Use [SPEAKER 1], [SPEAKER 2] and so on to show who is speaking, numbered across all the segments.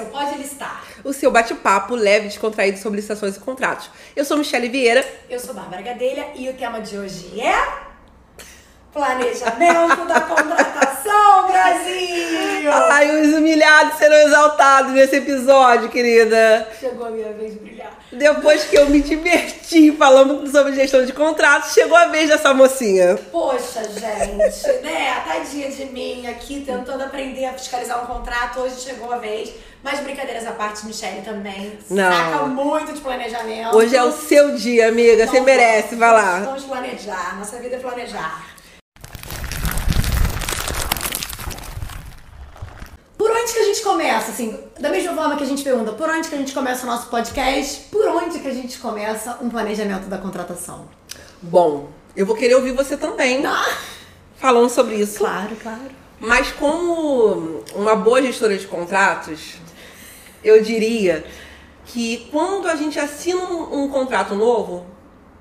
[SPEAKER 1] o Pode Listar.
[SPEAKER 2] O seu bate-papo leve e descontraído sobre licitações e contratos. Eu sou Michele Vieira.
[SPEAKER 1] Eu sou Bárbara Gadelha e o tema de hoje é... Planejamento da contratação, Brasil!
[SPEAKER 2] Ai, os humilhados serão exaltados nesse episódio, querida.
[SPEAKER 1] Chegou a minha vez de brilhar.
[SPEAKER 2] Depois que eu me diverti falando sobre gestão de contratos, chegou a vez dessa mocinha.
[SPEAKER 1] Poxa, gente, né? Tadinha de mim aqui tentando aprender a fiscalizar um contrato. Hoje chegou a vez. Mas brincadeiras à parte, Michelle também
[SPEAKER 2] Não.
[SPEAKER 1] saca muito de planejamento.
[SPEAKER 2] Hoje é o seu dia, amiga. Você
[SPEAKER 1] Então,
[SPEAKER 2] merece, vai lá.
[SPEAKER 1] Vamos planejar. Nossa vida é planejar. Por onde que a gente começa? Assim, da mesma forma que a gente pergunta, por onde que a gente começa o nosso podcast? Por onde que a gente começa um planejamento da contratação?
[SPEAKER 2] Bom, eu vou querer ouvir você também
[SPEAKER 1] Ah,
[SPEAKER 2] falando sobre isso.
[SPEAKER 1] claro, claro.
[SPEAKER 2] Mas como uma boa gestora de contratos, eu diria que quando a gente assina um, um contrato novo,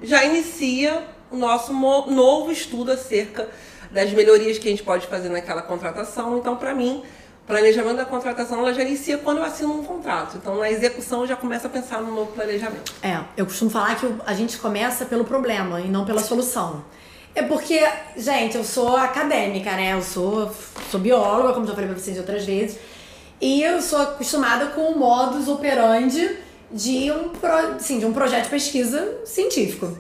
[SPEAKER 2] já inicia o nosso novo estudo acerca das melhorias que a gente pode fazer naquela contratação. Então, para mim, planejamento da contratação ela já inicia quando eu assino um contrato. Então, na execução, já começo a pensar no novo planejamento.
[SPEAKER 1] É, eu costumo falar que a gente começa pelo problema e não pela solução. É porque, gente, eu sou acadêmica, né? Eu sou, sou bióloga, como já falei pra vocês outras vezes. E eu sou acostumada com o modus operandi de um, pro, assim, de um projeto de pesquisa científico.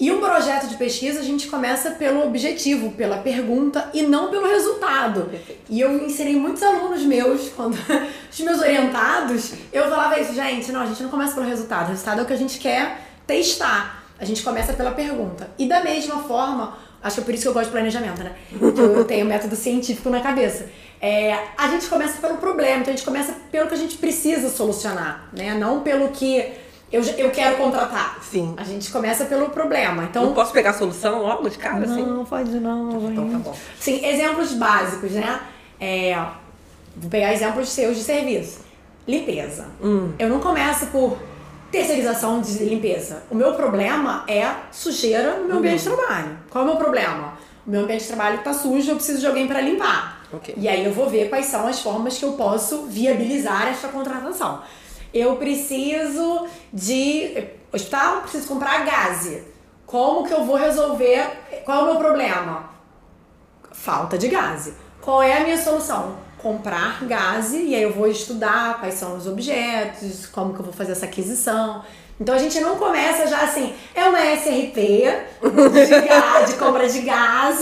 [SPEAKER 1] E um projeto de pesquisa a gente começa pelo objetivo, pela pergunta e não pelo resultado. E eu ensinei muitos alunos meus, quando os meus orientados, eu falava isso, gente, não, a gente não começa pelo resultado. O resultado é o que a gente quer testar. A gente começa pela pergunta. E da mesma forma, acho que é por isso que eu gosto de planejamento, né? Que eu tenho método científico na cabeça. É, a gente começa pelo problema, então a gente começa pelo que a gente precisa solucionar, né? Não pelo que eu, eu quero contratar.
[SPEAKER 2] Sim.
[SPEAKER 1] A gente começa pelo problema.
[SPEAKER 2] Não
[SPEAKER 1] Então,
[SPEAKER 2] posso pegar a solução logo de cara, assim?
[SPEAKER 1] não, pode não.
[SPEAKER 2] Então tá bom.
[SPEAKER 1] Sim, exemplos básicos, né? É, vou pegar exemplos seus de serviço. Limpeza.
[SPEAKER 2] Hum.
[SPEAKER 1] Eu não começo por terceirização de limpeza. O meu problema é sujeira no meu ambiente
[SPEAKER 2] Uhum.
[SPEAKER 1] de trabalho. Qual é o meu problema? O meu ambiente de trabalho tá sujo, eu preciso de alguém para limpar.
[SPEAKER 2] Ok.
[SPEAKER 1] E aí eu vou ver quais são as formas que eu posso viabilizar essa contratação. Eu preciso de hospital, preciso comprar gase. Como que eu vou resolver? Qual é o meu problema? Falta de gás. Qual é a minha solução? Comprar gás e aí eu vou estudar quais são os objetos, como que eu vou fazer essa aquisição. Então a gente não começa já assim, é uma SRT de, gás, de compra de gás,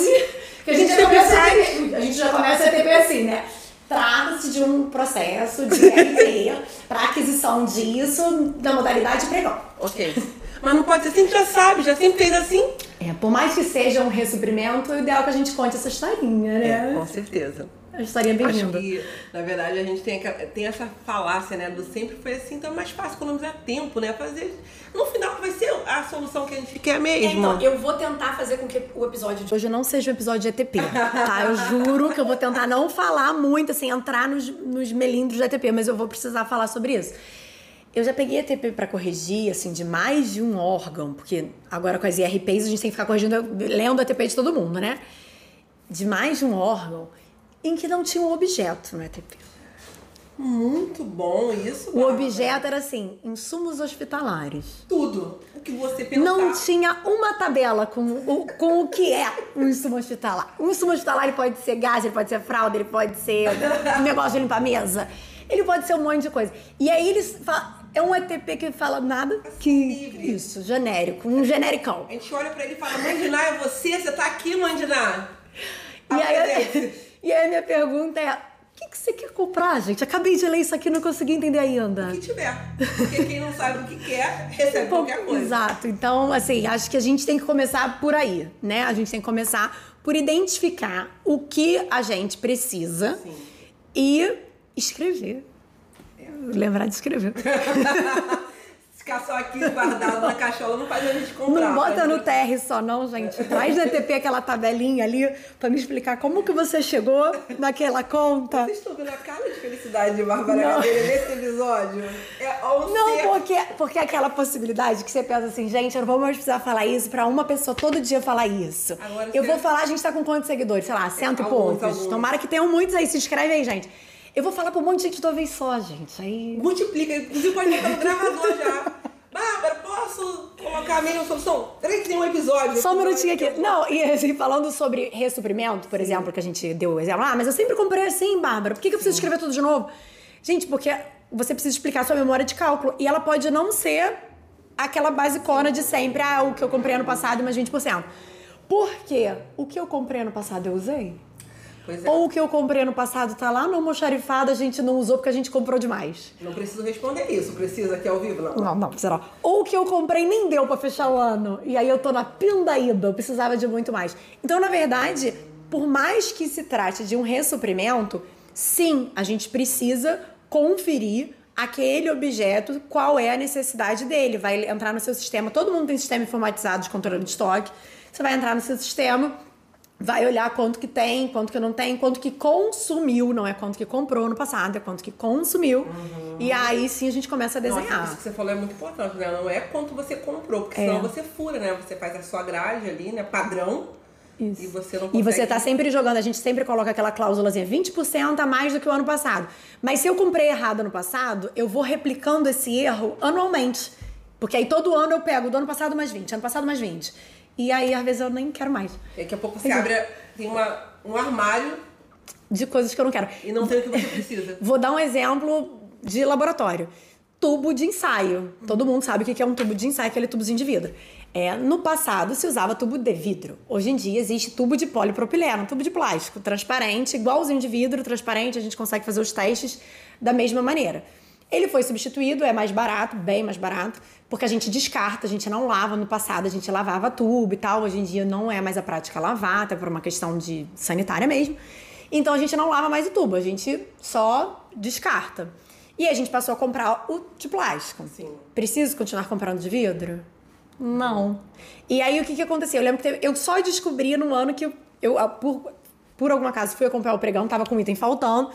[SPEAKER 1] que a gente já começa a ter, a gente já começa a ter assim, né? De um processo de RT para aquisição disso na modalidade pregão.
[SPEAKER 2] Ok. Mas não pode ser assim, já sabe, já sempre fez assim.
[SPEAKER 1] É, por mais que seja um ressuprimento, o ideal é que a gente conte essa historinha, né?
[SPEAKER 2] Com certeza.
[SPEAKER 1] A historinha bem
[SPEAKER 2] Acho que, na verdade, a gente tem, tem essa falácia, né? Do sempre foi assim, então é mais fácil economizar tempo, né? Fazer. No final vai ser a solução que a gente quer
[SPEAKER 1] É,
[SPEAKER 2] mesmo.
[SPEAKER 1] então, eu vou tentar fazer com que o episódio de hoje não seja um episódio de ETP, tá? Eu juro que eu vou tentar não falar muito, assim, entrar nos, nos melindros de ETP, mas eu vou precisar falar sobre isso. Eu já peguei ETP pra corrigir, assim, de mais de um órgão, porque agora com as IRPs a gente tem que ficar corrigindo, lendo ETP de todo mundo, né? De mais de um órgão em que não tinha um objeto no ETP.
[SPEAKER 2] Muito bom isso.
[SPEAKER 1] O objeto era assim, insumos hospitalares.
[SPEAKER 2] Tudo. O que você pensar.
[SPEAKER 1] Não tinha uma tabela com o, com o que é um insumo hospitalar. Um insumo hospitalar ele pode ser gás, ele pode ser fralda, ele pode ser um negócio de limpar a mesa. Ele pode ser um monte de coisa. E aí eles falam, é um ETP que fala nada que
[SPEAKER 2] Livre.
[SPEAKER 1] isso, genérico, um genericão.
[SPEAKER 2] A gente olha pra ele e fala, Mãe de Ná, é você? Você tá aqui, Mãe de Ná?
[SPEAKER 1] E aí. e aí a minha pergunta é, o que, que você quer comprar, gente? Acabei de ler isso aqui e não consegui entender ainda.
[SPEAKER 2] O que tiver. Porque quem não sabe o que quer, recebe qualquer coisa.
[SPEAKER 1] Exato. Então, assim, acho que a gente tem que começar por aí, né? A gente tem que começar por identificar o que a gente precisa
[SPEAKER 2] Sim.
[SPEAKER 1] e escrever. Lembrar de escrever.
[SPEAKER 2] Ficar só aqui guardado na cachola não faz a gente comprar.
[SPEAKER 1] Não bota no
[SPEAKER 2] gente-
[SPEAKER 1] TR só, não, gente. Traz no ETP aquela tabelinha ali pra me explicar como que você chegou naquela conta.
[SPEAKER 2] Vocês estão vendo a cara de felicidade de Bárbara. Gadelha nesse episódio? É
[SPEAKER 1] Não,
[SPEAKER 2] ser-
[SPEAKER 1] porque, porque é aquela possibilidade que você pensa assim, gente, eu não vou mais precisar falar isso pra uma pessoa todo dia falar isso.
[SPEAKER 2] Agora
[SPEAKER 1] eu vou falar, a gente tá com quantos seguidores? Sei lá, cento e poucos.
[SPEAKER 2] alguns.
[SPEAKER 1] Tomara que tenham muitos aí, se inscreve aí, gente. Eu vou falar pra um monte de gente de uma vez só, gente. Aí.
[SPEAKER 2] Multiplica, inclusive pode botar no gravador já. Bárbara, posso colocar a mesma solução? Peraí que tem um episódio.
[SPEAKER 1] Só um minutinho aqui. Não, e assim, falando sobre ressuprimento, por exemplo, que a gente deu o exemplo. Ah, mas eu sempre comprei assim, Bárbara. Por que, que eu preciso escrever tudo de novo? Gente, porque você precisa explicar a sua memória de cálculo. E ela pode não ser aquela basicona de sempre. Ah, o que eu comprei ano passado, mais 20%. Por quê? O que eu comprei ano passado eu usei?
[SPEAKER 2] É.
[SPEAKER 1] Ou o que eu comprei ano passado tá lá no almoxarifado, a gente não usou porque a gente comprou demais.
[SPEAKER 2] Não preciso responder isso. Precisa aqui ao vivo? Não.
[SPEAKER 1] Não, não, precisa não. Ou o que eu comprei nem deu pra fechar o ano. E aí eu tô na pindaída, eu precisava de muito mais. Então, na verdade, por mais que se trate de um ressuprimento, sim, a gente precisa conferir aquele objeto, qual é a necessidade dele. Vai entrar no seu sistema. Todo mundo tem sistema informatizado de controle de estoque. Você vai entrar no seu sistema, vai olhar quanto que tem, quanto que não tem, quanto que consumiu, não é quanto que comprou no passado, é quanto que consumiu. E aí sim a gente começa a desenhar.
[SPEAKER 2] Nossa, isso que você falou é muito importante, né? Não é quanto você comprou, porque
[SPEAKER 1] É.
[SPEAKER 2] senão você fura, né? Você faz a sua grade ali, né? Padrão.
[SPEAKER 1] Isso.
[SPEAKER 2] E você não
[SPEAKER 1] E
[SPEAKER 2] consegue...
[SPEAKER 1] você tá sempre jogando, a gente sempre coloca aquela cláusulazinha, 20% a mais do que o ano passado. Mas se eu comprei errado ano passado, eu vou replicando esse erro anualmente. Porque aí todo ano eu pego do ano passado mais 20, ano passado mais 20. E aí, às vezes, eu nem quero mais.
[SPEAKER 2] Daqui a pouco você
[SPEAKER 1] é.
[SPEAKER 2] abre, tem uma, um armário
[SPEAKER 1] De coisas que eu não quero.
[SPEAKER 2] e não tem o que você precisa.
[SPEAKER 1] Vou dar um exemplo de laboratório. Tubo de ensaio. Todo mundo sabe o que é um tubo de ensaio, aquele tubozinho de vidro. É, no passado se usava tubo de vidro. Hoje em dia existe tubo de polipropileno, tubo de plástico, transparente, igualzinho de vidro, transparente, a gente consegue fazer os testes da mesma maneira. Ele foi substituído, é mais barato, bem mais barato, porque a gente descarta, a gente não lava. No passado a gente lavava tubo e tal, hoje em dia não é mais a prática lavar, até por uma questão de sanitária mesmo. Então a gente não lava mais o tubo, a gente só descarta. E a gente passou a comprar o de plástico.
[SPEAKER 2] Sim.
[SPEAKER 1] Preciso continuar comprando de vidro? Não. E aí o que que aconteceu? Eu lembro que teve- eu só descobri no ano que eu, eu ah, por, por algum acaso, fui comprar o pregão, tava com item faltando.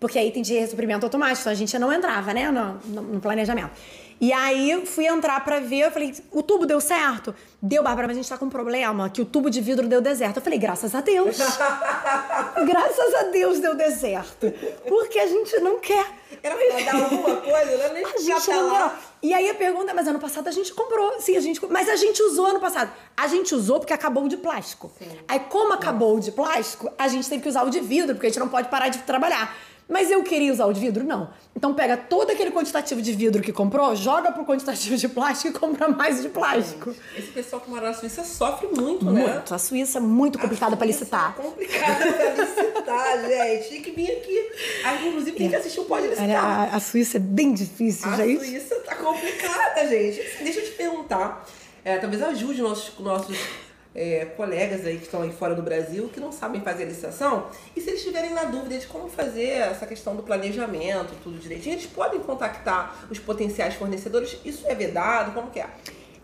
[SPEAKER 1] Porque aí tem de ressuprimento automático, então a gente não entrava, né, no, no- no planejamento. E aí fui entrar pra ver, eu falei, o tubo deu certo? Deu, Bárbara, mas a gente tá com um problema, que o tubo de vidro deu deserto. Eu falei, graças a Deus. graças a Deus deu deserto. Porque a gente não quer.
[SPEAKER 2] Era pra dar alguma coisa, né? Nem
[SPEAKER 1] A gente
[SPEAKER 2] pra
[SPEAKER 1] não
[SPEAKER 2] lá.
[SPEAKER 1] E aí a pergunta mas ano passado a gente comprou. Sim, a gente. Mas a gente usou ano passado. A gente usou porque acabou o de plástico. Aí, como acabou o de plástico, a gente teve que usar o de vidro, porque a gente não pode parar de trabalhar. Mas eu queria usar o de vidro? Não. Então pega todo aquele quantitativo de vidro que comprou, joga pro quantitativo de plástico e compra mais de plástico.
[SPEAKER 2] Esse pessoal que mora na Suíça sofre muito, né?
[SPEAKER 1] Muito. A Suíça é muito complicada pra licitar.
[SPEAKER 2] É complicada pra licitar, gente. Tem que vir aqui. Aí, inclusive, tem que assistir o Pode Licitar.
[SPEAKER 1] A, a Suíça é bem difícil,
[SPEAKER 2] A
[SPEAKER 1] gente.
[SPEAKER 2] Suíça tá complicada, gente. Deixa eu te perguntar. é, talvez ajude nossos, nossos é, colegas aí que estão aí fora do Brasil, que não sabem fazer a licitação. E se eles estiverem na dúvida de como fazer essa questão do planejamento, tudo direitinho, eles podem contactar os potenciais fornecedores. Isso é vedado? Como que é?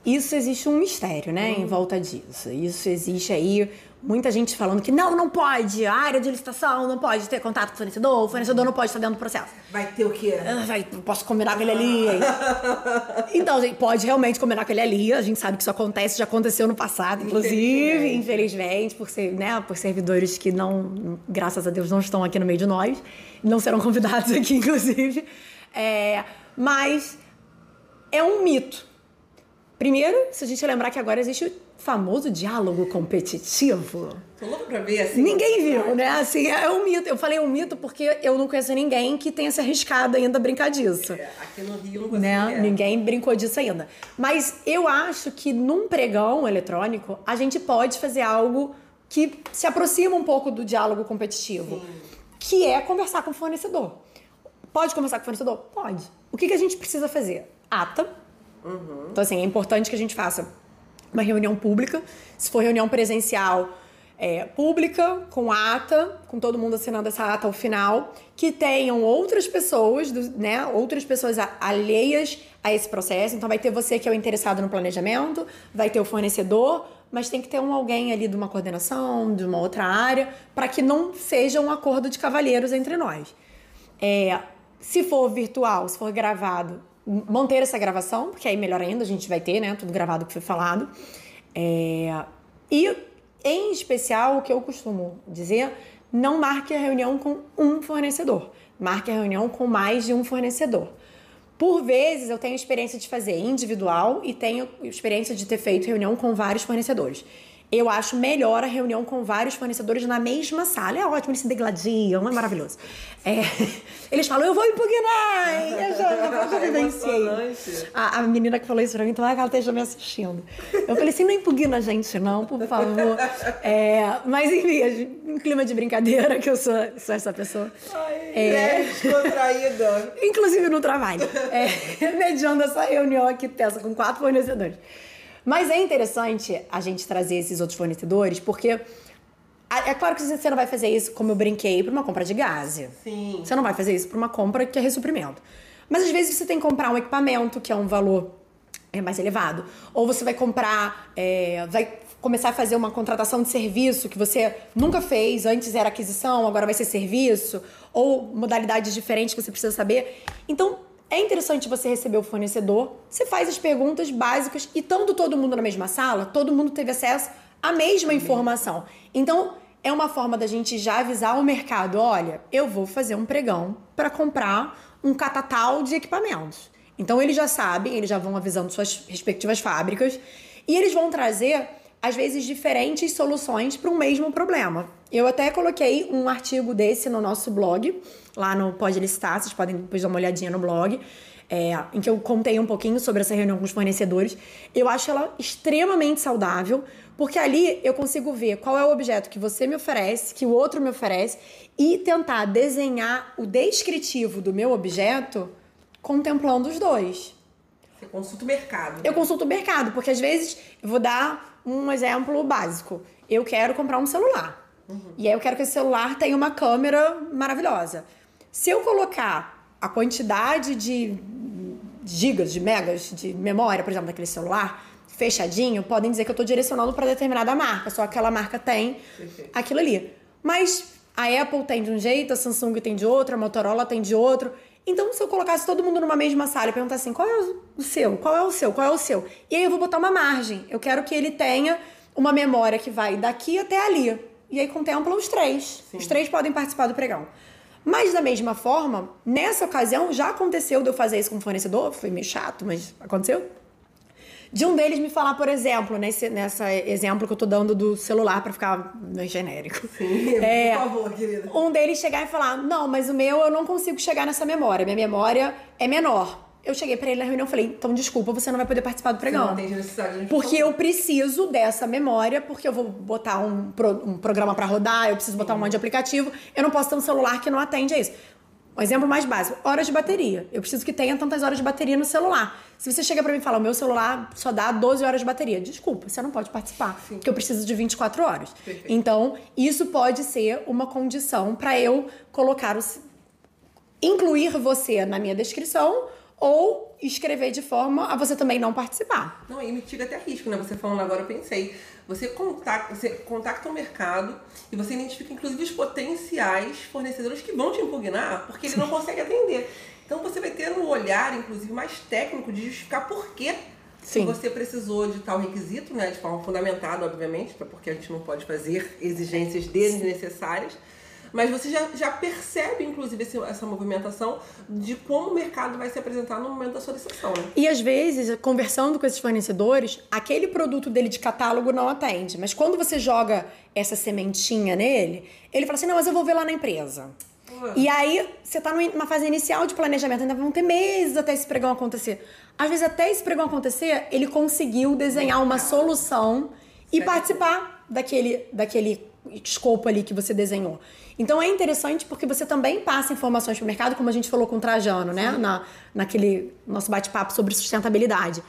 [SPEAKER 1] Isso existe um mistério, né, em volta disso. Isso existe aí muita gente falando que não, não pode, a área de licitação não pode ter contato com o fornecedor, o fornecedor não pode estar dentro do processo.
[SPEAKER 2] Vai ter o quê?
[SPEAKER 1] Ah, vai, posso combinar com ele ali. então, gente, pode realmente combinar com ele ali. A gente sabe que isso acontece, já aconteceu no passado, inclusive,
[SPEAKER 2] Infelizmente.
[SPEAKER 1] infelizmente, por ser, né, por servidores que não, graças a Deus, não estão aqui no meio de nós, não serão convidados aqui, inclusive. É, mas é um mito. Primeiro, se a gente lembrar que agora existe o famoso diálogo competitivo.
[SPEAKER 2] Tô louca pra ver assim.
[SPEAKER 1] Ninguém viu, né? Assim, é um mito. Eu falei um mito porque eu não conheço ninguém que tenha se arriscado ainda a brincar disso.
[SPEAKER 2] É, Aqui no Rio consigo.
[SPEAKER 1] Né?
[SPEAKER 2] é.
[SPEAKER 1] Ninguém brincou disso ainda. Mas eu acho que num pregão eletrônico, a gente pode fazer algo que se aproxima um pouco do diálogo competitivo, que é conversar com o fornecedor. Pode conversar com o fornecedor? Pode. O que, que a gente precisa fazer? Ata. Então, assim, é importante que a gente faça uma reunião pública. Se for reunião presencial, é, pública, com ata, com todo mundo assinando essa ata ao final, que tenham outras pessoas, né, outras pessoas alheias a esse processo. Então vai ter você que é o interessado no planejamento, vai ter o fornecedor, mas tem que ter um alguém ali de uma coordenação, de uma outra área, para que não seja um acordo de cavalheiros entre nós. É, se for virtual, se for gravado, manter essa gravação, porque aí melhor ainda, a gente vai ter, né? Tudo gravado que foi falado. É, e, em especial, o que eu costumo dizer, não marque a reunião com um fornecedor. marque a reunião com mais de um fornecedor. Por vezes eu tenho experiência de fazer individual e tenho experiência de ter feito reunião com vários fornecedores eu acho melhor a reunião com vários fornecedores na mesma sala. É ótimo, eles se degladiam, é maravilhoso. É, eles falam, eu vou impugnar! Eu já, já vivenciei. A, a, menina que falou isso pra mim, então que ela esteja me assistindo. Eu falei assim, não impugna a gente não, por favor. É, mas enfim, em clima de brincadeira, que eu sou, sou essa pessoa.
[SPEAKER 2] Ai, é, é descontraída.
[SPEAKER 1] Inclusive no trabalho. É, mediando essa reunião aqui, tessa, com quatro fornecedores. Mas é interessante a gente trazer esses outros fornecedores, porque é claro que você não vai fazer isso, como eu brinquei, para uma compra de gás.
[SPEAKER 2] Sim.
[SPEAKER 1] Você não vai fazer isso para uma compra que é ressuprimento. Mas às vezes você tem que comprar um equipamento que é um valor é mais elevado. Ou você vai comprar, é, vai começar a fazer uma contratação de serviço que você nunca fez, antes era aquisição, agora vai ser serviço, ou modalidades diferentes que você precisa saber. Então, é interessante você receber o fornecedor, você faz as perguntas básicas e estando todo mundo na mesma sala, todo mundo teve acesso à mesma informação. Então, é uma forma da gente já avisar o mercado, olha, eu vou fazer um pregão para comprar um catatal de equipamentos. Então eles já sabem, eles já vão avisando suas respectivas fábricas e eles vão trazer às vezes diferentes soluções para um mesmo problema. Eu até coloquei um artigo desse no nosso blog, lá no Pode Listar, vocês podem depois dar uma olhadinha no blog, é, em que eu contei um pouquinho sobre essa reunião com os fornecedores. Eu acho ela extremamente saudável, porque ali eu consigo ver qual é o objeto que você me oferece, que o outro me oferece, e tentar desenhar o descritivo do meu objeto contemplando os dois.
[SPEAKER 2] Você consulta o mercado.
[SPEAKER 1] Eu consulto o mercado, porque às vezes eu vou dar um exemplo básico. Eu quero comprar um celular. Uhum. E aí eu quero que esse celular tenha uma câmera maravilhosa. Se eu colocar a quantidade de gigas, de megas de memória, por exemplo, daquele celular, fechadinho, podem dizer que eu estou direcionando para determinada marca, só aquela marca tem aquilo ali. Mas a Apple tem de um jeito, a Samsung tem de outro, a Motorola tem de outro. Então, se eu colocasse todo mundo numa mesma sala e perguntar assim, qual é o seu? Qual é o seu? Qual é o seu? E aí eu vou botar uma margem. Eu quero que ele tenha uma memória que vai daqui até ali. E aí contempla os três. Sim. Os três podem participar do pregão. Mas da mesma forma, nessa ocasião já aconteceu de eu fazer isso com o fornecedor, foi meio chato, mas aconteceu de um deles me falar, por exemplo, nesse nessa exemplo que eu tô dando do celular para ficar mais genérico.
[SPEAKER 2] Sim, é, por favor, querida.
[SPEAKER 1] Um deles chegar e falar: "Não, mas o meu eu não consigo chegar nessa memória. Minha memória é menor." Eu cheguei para ele na reunião e falei: "Então, desculpa, você não vai poder participar do pregão."
[SPEAKER 2] Você não tem necessidade de
[SPEAKER 1] Porque eu preciso dessa memória, porque eu vou botar um, pro, um programa para rodar, eu preciso botar um monte de aplicativo, eu não posso ter um celular que não atende a isso. Um exemplo mais básico, horas de bateria. Eu preciso que tenha tantas horas de bateria no celular. Se você chega para mim e fala, o meu celular só dá 12 horas de bateria, desculpa, você não pode participar, Sim. porque eu preciso de 24 horas. Perfeito. Então, isso pode ser uma condição para eu colocar o incluir você na minha descrição ou escrever de forma a você também não participar.
[SPEAKER 2] Não, e mitiga até risco, né? Você falando agora, eu pensei. Você contacta, você contacta o mercado e você identifica, inclusive, os potenciais fornecedores que vão te impugnar porque ele não consegue atender. Então você vai ter um olhar, inclusive, mais técnico de justificar por que Sim. você precisou de tal requisito, né? De forma fundamentada, obviamente, porque a gente não pode fazer exigências desnecessárias mas você já, já percebe, inclusive, esse, essa movimentação de como o mercado vai se apresentar no momento da solicitação. Né?
[SPEAKER 1] E às vezes, conversando com esses fornecedores, aquele produto dele de catálogo não atende. Mas quando você joga essa sementinha nele, ele fala assim: não, mas eu vou ver lá na empresa. E aí, você está numa fase inicial de planejamento, ainda vão ter meses até esse pregão acontecer. Às vezes, até esse pregão acontecer, ele conseguiu desenhar uma solução e participar daquele, daquele escopo ali que você desenhou. Então é interessante porque você também passa informações para o mercado, como a gente falou com o Trajano, né? Na, naquele nosso bate-papo sobre sustentabilidade.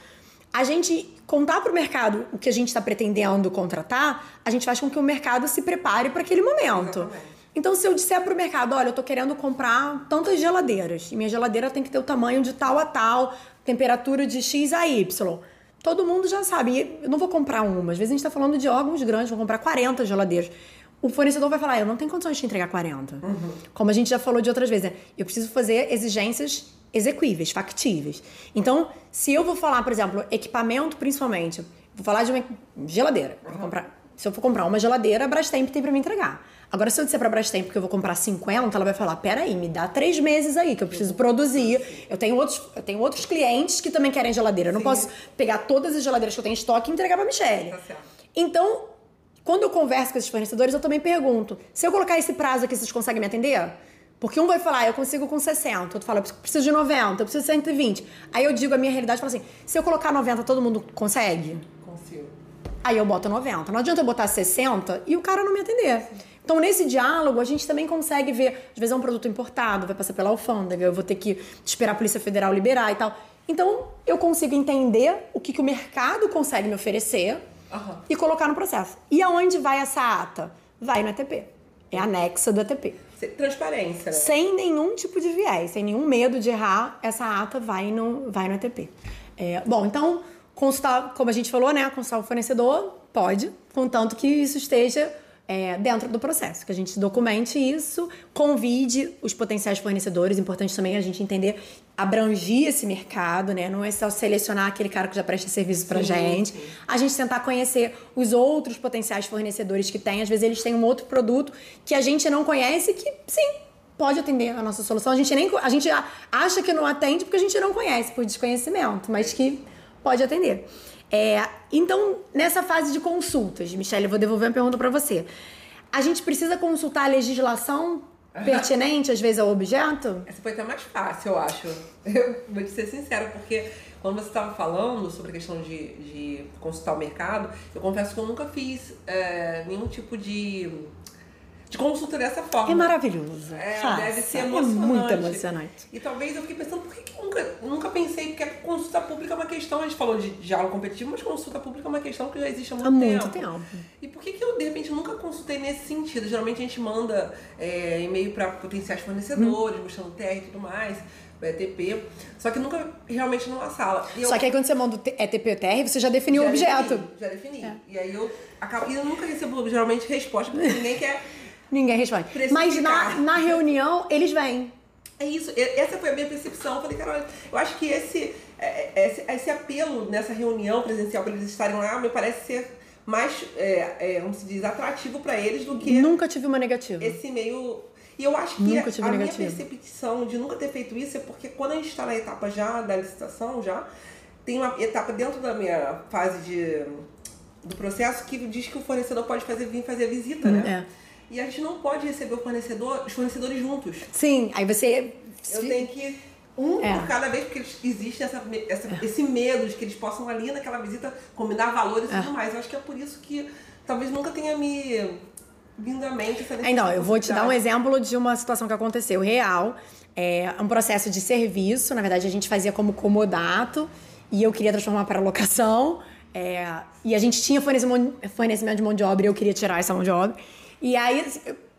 [SPEAKER 1] A gente contar para o mercado o que a gente está pretendendo contratar, a gente faz com que o mercado se prepare para aquele momento. Exatamente. Então, se eu disser para o mercado, olha, eu estou querendo comprar tantas geladeiras, e minha geladeira tem que ter o tamanho de tal a tal, temperatura de X a Y todo mundo já sabe. Eu não vou comprar uma. Às vezes a gente está falando de órgãos grandes, vou comprar 40 geladeiras. O fornecedor vai falar, eu não tenho condições de entregar 40. Uhum. Como a gente já falou de outras vezes, né? eu preciso fazer exigências execuíveis, factíveis. Então, se eu vou falar, por exemplo, equipamento principalmente, vou falar de uma geladeira. Uhum. Comprar, se eu for comprar uma geladeira, a Brastemp tem para me entregar. Agora, se eu disser pra Brastemp que eu vou comprar 50, ela vai falar: peraí, me dá três meses aí, que eu preciso produzir. Eu tenho outros, eu tenho outros clientes que também querem geladeira. Eu não
[SPEAKER 2] Sim.
[SPEAKER 1] posso pegar todas as geladeiras que eu tenho em estoque e entregar pra Michelle.
[SPEAKER 2] Tá certo.
[SPEAKER 1] Então, quando eu converso com esses fornecedores, eu também pergunto: se eu colocar esse prazo aqui, vocês conseguem me atender? Porque um vai falar, "Ah, eu consigo com 60, outro fala, eu preciso de 90, eu preciso de 120. Aí eu digo a minha realidade e falo assim: se eu colocar 90, todo mundo consegue?
[SPEAKER 2] Consigo.
[SPEAKER 1] Aí eu boto 90. Não adianta eu botar 60 e o cara não me atender. Então, nesse diálogo, a gente também consegue ver. Às vezes é um produto importado, vai passar pela alfândega, eu vou ter que esperar a Polícia Federal liberar e tal. Então, eu consigo entender o que, que o mercado consegue me oferecer
[SPEAKER 2] Aham.
[SPEAKER 1] e colocar no processo. E aonde vai essa ata? Vai no ETP. É anexa do.
[SPEAKER 2] Se- Transparência, né?
[SPEAKER 1] Sem nenhum tipo de viés, sem nenhum medo de errar, essa ata vai no, vai no ETP. É, bom, então, consultar, como a gente falou, né? Consultar o fornecedor, pode, contanto que isso esteja é, dentro do processo, que a gente documente isso, convide os potenciais fornecedores, importante também a gente entender, abrangir esse mercado, né? Não é só selecionar aquele cara que já presta serviço pra
[SPEAKER 2] Sim,
[SPEAKER 1] gente.
[SPEAKER 2] sim.
[SPEAKER 1] A gente tentar conhecer os outros potenciais fornecedores que tem. Às vezes eles têm um outro produto que a gente não conhece que, sim, pode atender a nossa solução. A gente nem a gente acha que não atende porque a gente não conhece por desconhecimento, mas que pode atender. É, então, nessa fase de consultas, Michelle, eu vou devolver uma pergunta para você. A gente precisa consultar a legislação pertinente, às vezes, ao objeto?
[SPEAKER 2] Essa foi até mais fácil, eu acho. Eu vou te ser sincera, porque quando você estava falando sobre a questão de, de consultar o mercado, eu confesso que eu nunca fiz é, nenhum tipo de, de consulta dessa forma.
[SPEAKER 1] É maravilhoso.
[SPEAKER 2] É,
[SPEAKER 1] Faça.
[SPEAKER 2] deve ser
[SPEAKER 1] É
[SPEAKER 2] emocionante.
[SPEAKER 1] muito emocionante.
[SPEAKER 2] E talvez eu fiquei pensando, por que, que eu nunca, nunca pensei? Porque a consulta pública é uma questão, a gente falou de diálogo competitivo, mas consulta pública é uma questão que já existe há muito
[SPEAKER 1] Há
[SPEAKER 2] tempo.
[SPEAKER 1] muito tempo.
[SPEAKER 2] E por que, que eu, de repente, nunca consultei nesse sentido? Geralmente a gente manda é, e-mail para potenciais fornecedores, mostrando TR e tudo mais, ETP, só que nunca realmente numa sala. Eu-
[SPEAKER 1] Só que aí quando você manda o ETP ou TR, você já definiu o
[SPEAKER 2] já
[SPEAKER 1] objeto. É.
[SPEAKER 2] defini, já defini. E aí eu acabo. E eu nunca recebo geralmente resposta, porque ninguém quer.
[SPEAKER 1] Ninguém responde. Mas na, na reunião, eles vêm.
[SPEAKER 2] É isso, essa foi a minha percepção. Eu falei, cara, eu acho que esse, é, é, esse, esse apelo nessa reunião presencial para eles estarem lá me parece ser mais, é, é, como se diz, atrativo para eles do que
[SPEAKER 1] Nunca tive uma negativa.
[SPEAKER 2] esse meio. E eu acho que
[SPEAKER 1] Nunca
[SPEAKER 2] a,
[SPEAKER 1] tive
[SPEAKER 2] a minha
[SPEAKER 1] negativo.
[SPEAKER 2] percepção de nunca ter feito isso é porque quando a gente está na etapa já da licitação, já, tem uma etapa dentro da minha fase de, do processo que diz que o fornecedor pode fazer, vir fazer a visita, né?
[SPEAKER 1] É.
[SPEAKER 2] E a gente não pode receber o fornecedor, os fornecedores juntos.
[SPEAKER 1] Sim, aí você.
[SPEAKER 2] Eu tenho que um
[SPEAKER 1] É.
[SPEAKER 2] por cada vez, porque eles- existe essa, essa- esse medo de que eles possam ali naquela visita combinar valores e
[SPEAKER 1] É.
[SPEAKER 2] tudo mais. Eu acho que é por isso que talvez nunca tenha me vindo à mente essa
[SPEAKER 1] Então, eu vou te dar um exemplo de uma situação que aconteceu real. É um processo de serviço. Na verdade, a gente fazia como comodato e eu queria transformar para locação. É, e a gente tinha fornecimento fornecimento de mão de obra e eu queria tirar essa mão de obra. E aí,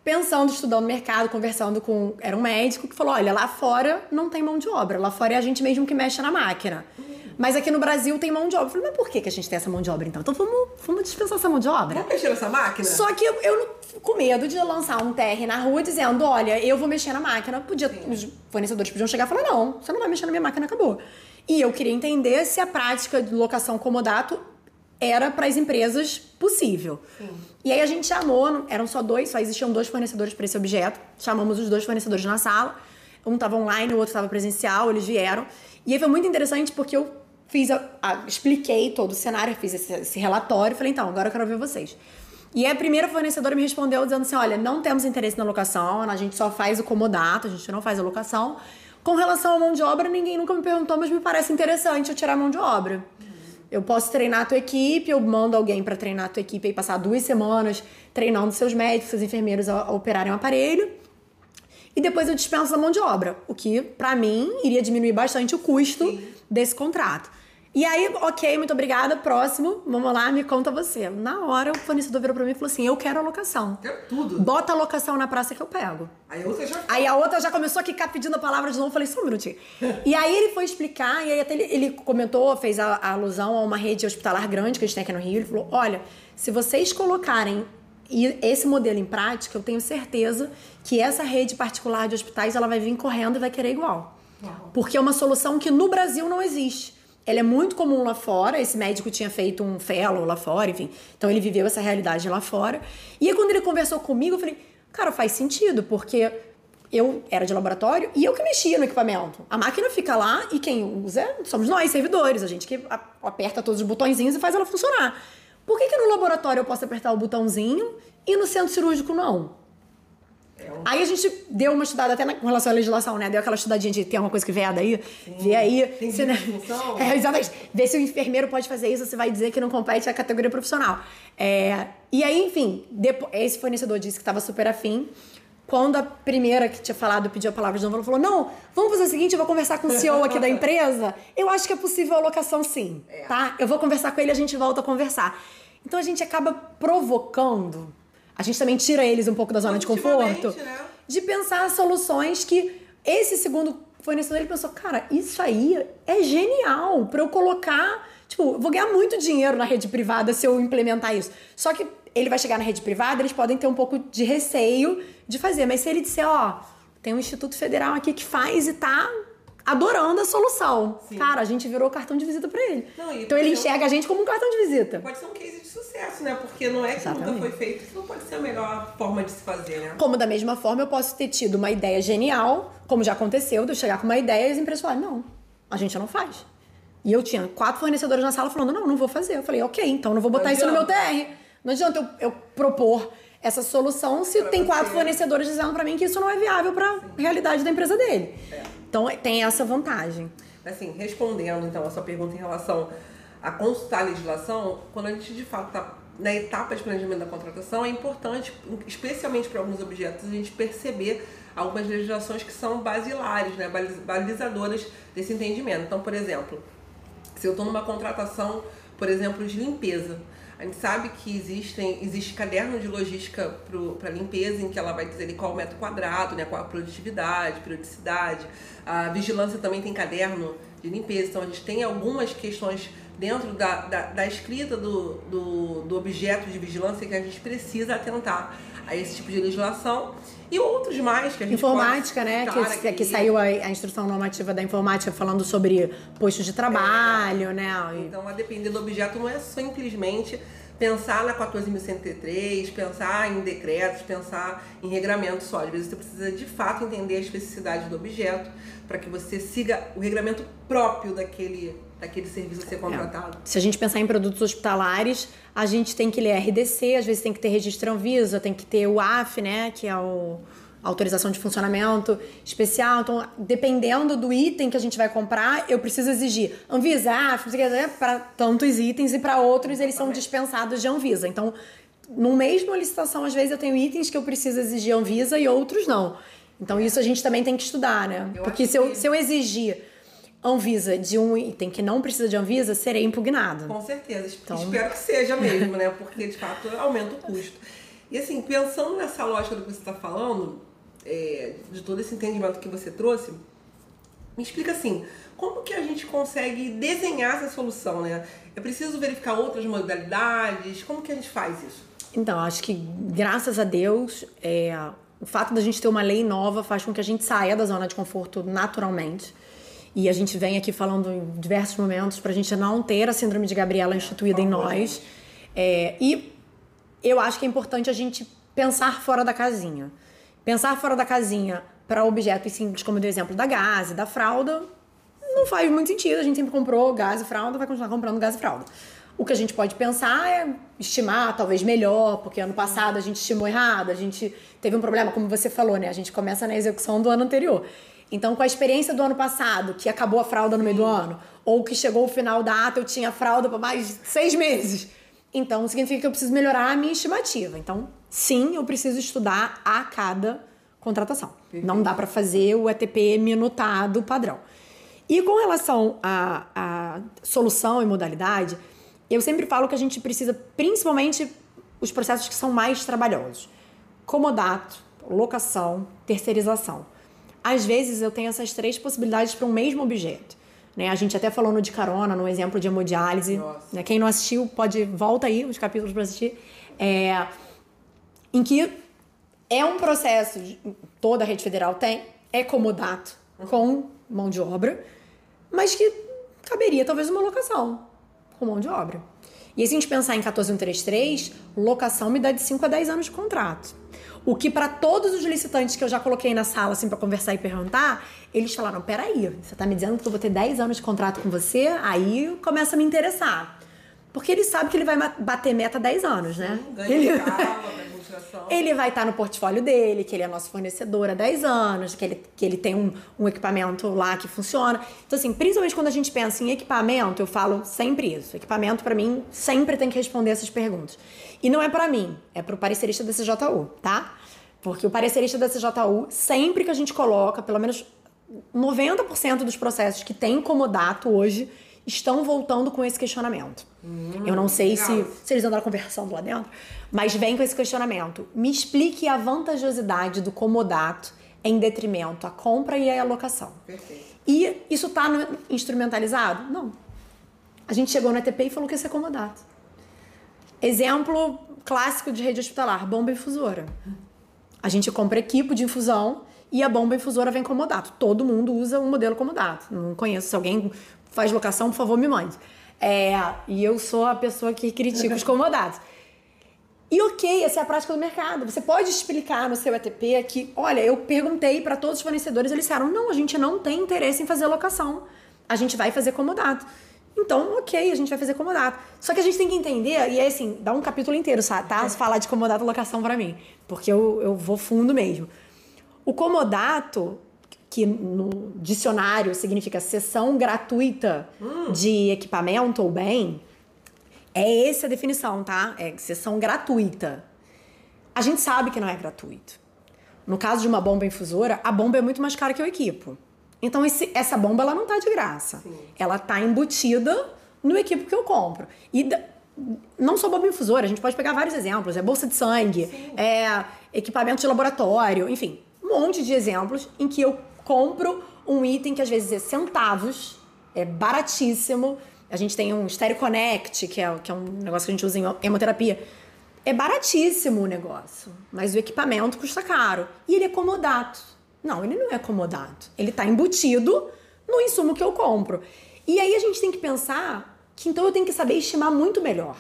[SPEAKER 1] pensando, estudando no mercado, conversando com. Era um médico que falou: olha, lá fora não tem mão de obra, lá fora é a gente mesmo que mexe na máquina. Mas aqui no Brasil tem mão de obra. Eu falei, mas por que, que a gente tem essa mão de obra então? Então vamos, vamos dispensar essa mão de obra?
[SPEAKER 2] Vamos mexer nessa máquina?
[SPEAKER 1] Só que eu, eu com medo de lançar um TR na rua dizendo, olha, eu vou mexer na máquina. Podia, os fornecedores podiam chegar e falar, não, você não vai mexer na minha máquina, acabou. E eu queria entender se a prática de locação comodato era para as empresas possível. E aí a gente chamou, eram só dois, só existiam dois fornecedores para esse objeto. Chamamos os dois fornecedores na sala. Um estava online, o outro estava presencial, eles vieram. E aí foi muito interessante porque eu fiz a, a- expliquei todo o cenário, fiz esse, esse relatório, falei, então, agora eu quero ver vocês. E aí a primeira fornecedora me respondeu dizendo assim: olha, não temos interesse na locação, a gente só faz o comodato, a gente não faz a locação. Com relação à mão de obra, ninguém nunca me perguntou, mas me parece interessante eu tirar a mão de obra. Eu posso treinar a tua equipe, eu mando alguém para treinar a tua equipe e passar duas semanas treinando seus médicos, seus enfermeiros a, a operarem o aparelho. E depois eu dispenso a mão de obra, o que, pra mim, iria diminuir bastante o custo
[SPEAKER 2] Sim.
[SPEAKER 1] desse contrato. E aí, ok, muito obrigada, próximo, vamos lá, me conta você. Na hora, o fornecedor virou pra mim e falou assim: eu quero a locação.
[SPEAKER 2] Quero tudo.
[SPEAKER 1] Bota a locação na praça que eu pego.
[SPEAKER 2] Aí você já
[SPEAKER 1] Aí a outra já começou a quicar pedindo a palavra de novo. Eu falei, só um minutinho. E aí ele foi explicar, e aí até ele, ele comentou, fez a, a alusão a uma rede hospitalar grande que a gente tem aqui no Rio. Ele falou: olha, se vocês colocarem e- esse modelo em prática, eu tenho certeza que essa rede particular de hospitais ela vai vir correndo e vai querer igual.
[SPEAKER 2] Uau.
[SPEAKER 1] Porque é uma solução que no Brasil não existe. Ela é muito comum lá fora, esse médico tinha feito um fellow lá fora, enfim. Então ele viveu essa realidade lá fora. E aí quando ele conversou comigo, eu falei, Cara, faz sentido, porque eu era de laboratório e eu que mexia no equipamento. A máquina fica lá e quem usa somos nós, servidores, a gente que aperta todos os botõezinhos e faz ela funcionar. Por que, que no laboratório eu posso apertar o botãozinho e no centro cirúrgico não? É. Aí a gente deu uma estudada até na, com relação à legislação, né? Deu aquela estudadinha de tem alguma coisa que veda aí, Sim. vê aí.
[SPEAKER 2] Tem se, né?
[SPEAKER 1] É, exatamente. Vê se o enfermeiro pode fazer isso, você vai dizer que não compete a categoria profissional. É, e aí, enfim, depois, esse fornecedor disse que estava super afim. Quando a primeira que tinha falado pediu a palavra de novo, ela falou: Não, vamos fazer o seguinte, eu vou conversar com o CEO aqui da empresa. Eu acho que é possível a alocação sim, é. tá? Eu vou conversar com ele e a gente volta a conversar. Então a gente acaba provocando, a gente também tira eles um pouco da zona de conforto, né? de pensar soluções que esse segundo fornecedor ele pensou: Cara, isso aí é genial para eu colocar. Tipo, vou ganhar muito dinheiro na rede privada se eu implementar isso. Só que ele vai chegar na rede privada, eles podem ter um pouco de receio de fazer. Mas se ele disser, ó, tem um Instituto Federal aqui que faz e tá adorando a solução. Sim. Cara, a gente virou cartão de visita para ele. Não, então ele enxerga a gente como um cartão de visita.
[SPEAKER 2] Pode ser um case de sucesso, né? Porque não é que Exatamente. nunca foi feito, isso não pode ser a melhor forma de se fazer, né?
[SPEAKER 1] Como da mesma forma eu posso ter tido uma ideia genial, como já aconteceu, de eu chegar com uma ideia e as empresas falarem, não, a gente não faz. E eu tinha quatro fornecedores na sala falando, não, não vou fazer. Eu falei, ok, então não vou botar não isso no meu TR. Não adianta eu, eu propor essa solução se pra tem você. quatro fornecedores dizendo para mim que isso não é viável para a realidade da empresa dele. É. Então tem essa vantagem.
[SPEAKER 2] Assim, respondendo então a sua pergunta em relação a consultar a legislação, quando a gente de fato está na etapa de planejamento da contratação, é importante, especialmente para alguns objetos, a gente perceber algumas legislações que são basilares, né, balizadoras desse entendimento. Então, por exemplo, se eu estou numa contratação, por exemplo, de limpeza, a gente sabe que existem, existe caderno de logística para limpeza, em que ela vai dizer qual o metro quadrado, né, qual a produtividade, periodicidade. A vigilância também tem caderno de limpeza, então a gente tem algumas questões dentro da, da, da escrita do, do, do objeto de vigilância que a gente precisa atentar a esse tipo de legislação e outros mais que a gente
[SPEAKER 1] Informática, né? Que, que saiu a, a, instrução normativa da informática falando sobre postos de trabalho, é. né?
[SPEAKER 2] Então, a depender do objeto, não é simplesmente pensar na 14.103, pensar em decretos, pensar em regramento só. Às vezes você precisa de fato entender a especificidade do objeto para que você siga o regramento próprio daquele, daquele serviço ser contratado.
[SPEAKER 1] É. Se a gente pensar em produtos hospitalares, a gente tem que ler RDC, às vezes tem que ter registro Anvisa, tem que ter o AF, né, que é o autorização de funcionamento especial. Então, dependendo do item que a gente vai comprar, eu preciso exigir Anvisa, AF, para tantos itens e para outros eles são dispensados de Anvisa. Então, no mesmo licitação, às vezes eu tenho itens que eu preciso exigir Anvisa e outros não. Então isso a gente também tem que estudar, né? Porque se eu, se eu exigir Anvisa de um item que não precisa de Anvisa, serei impugnado.
[SPEAKER 2] Com certeza. Então... Espero que seja mesmo, né? Porque de fato aumenta o custo. E assim, pensando nessa lógica do que você está falando, é, de todo esse entendimento que você trouxe, me explica assim, como que a gente consegue desenhar essa solução, né? É preciso verificar outras modalidades? Como que a gente faz isso?
[SPEAKER 1] Então, acho que graças a Deus, é, o fato da gente ter uma lei nova faz com que a gente saia da zona de conforto naturalmente. E a gente vem aqui falando em diversos momentos para a gente não ter a síndrome de Gabriela instituída em nós. É, e eu acho que é importante a gente pensar fora da casinha. Pensar fora da casinha para objetos simples, como do exemplo da gás, da fralda, não faz muito sentido. A gente sempre comprou gás e fralda, vai continuar comprando gás e fralda. O que a gente pode pensar é estimar talvez melhor, porque ano passado a gente estimou errado, a gente teve um problema, como você falou, né? A gente começa na execução do ano anterior. Então, com a experiência do ano passado, que acabou a fralda no meio do ano, ou que chegou o final da ata, eu tinha fralda por mais seis meses. Então, significa que eu preciso melhorar a minha estimativa. Então, sim, eu preciso estudar a cada contratação. Não dá para fazer o ETP minutado padrão. E com relação à, à solução e modalidade, eu sempre falo que a gente precisa, principalmente, os processos que são mais trabalhosos. Comodato, locação, terceirização. Às vezes eu tenho essas três possibilidades para um mesmo objeto. Né? A gente até falou no de carona, no exemplo de hemodiálise. Né? Quem não assistiu, pode volta aí os capítulos para assistir. É, em que é um processo, toda a rede federal tem, é comodato com mão de obra, mas que caberia talvez uma locação com mão de obra. E se a gente pensar em 14133, locação me dá de 5 a 10 anos de contrato. O que para todos os licitantes que eu já coloquei na sala assim para conversar e perguntar, eles falaram: "Peraí, você tá me dizendo que eu vou ter 10 anos de contrato com você?" Aí começa a me interessar. Porque ele sabe que ele vai bater meta 10 anos, né?
[SPEAKER 2] Ganha
[SPEAKER 1] ele...
[SPEAKER 2] calma,
[SPEAKER 1] ele vai estar no portfólio dele, que ele é nosso fornecedor há 10 anos, que ele, que ele tem um, um equipamento lá que funciona. Então, assim, principalmente quando a gente pensa em equipamento, eu falo sempre isso. Equipamento, para mim, sempre tem que responder essas perguntas. E não é para mim, é para o parecerista da CJU, tá? Porque o parecerista da CJU, sempre que a gente coloca, pelo menos 90% dos processos que tem comodato hoje, estão voltando com esse questionamento. Hum, eu não sei se, se eles andaram conversando lá dentro, mas vem com esse questionamento. Me explique a vantajosidade do comodato em detrimento à compra e à alocação.
[SPEAKER 2] Perfeito.
[SPEAKER 1] E isso está instrumentalizado? Não. A gente chegou no ETP e falou que ia ser comodato. Exemplo clássico de rede hospitalar, bomba infusora. A gente compra equipo de infusão e a bomba infusora vem comodato. Todo mundo usa um modelo comodato. Não conheço se alguém faz locação, por favor, me mande. É, e eu sou a pessoa que critica os comodados. E ok, essa é a prática do mercado. Você pode explicar no seu ETP que, olha, eu perguntei para todos os fornecedores, eles disseram: não, a gente não tem interesse em fazer locação. A gente vai fazer comodato. Então, ok, a gente vai fazer comodato. Só que a gente tem que entender, e é assim, dá um capítulo inteiro, sabe, tá? Se falar de comodato locação para mim. Porque eu, eu vou fundo mesmo. O comodato, que no dicionário significa sessão gratuita hum. de equipamento ou bem, é essa a definição, tá? É sessão gratuita. A gente sabe que não é gratuito. No caso de uma bomba infusora, a bomba é muito mais cara que o equipo. Então esse, essa bomba ela não tá de graça. Sim. Ela tá embutida no equipo que eu compro. E não só bomba infusora, a gente pode pegar vários exemplos. É bolsa de sangue, Sim. é equipamento de laboratório, enfim, um monte de exemplos em que eu compro um item que às vezes é centavos, é baratíssimo. A gente tem um Stereo Connect, que é, que é um negócio que a gente usa em hemoterapia. É baratíssimo o negócio, mas o equipamento custa caro. E ele é comodato. Não, ele não é comodato. Ele está embutido no insumo que eu compro. E aí a gente tem que pensar que então eu tenho que saber estimar muito melhor.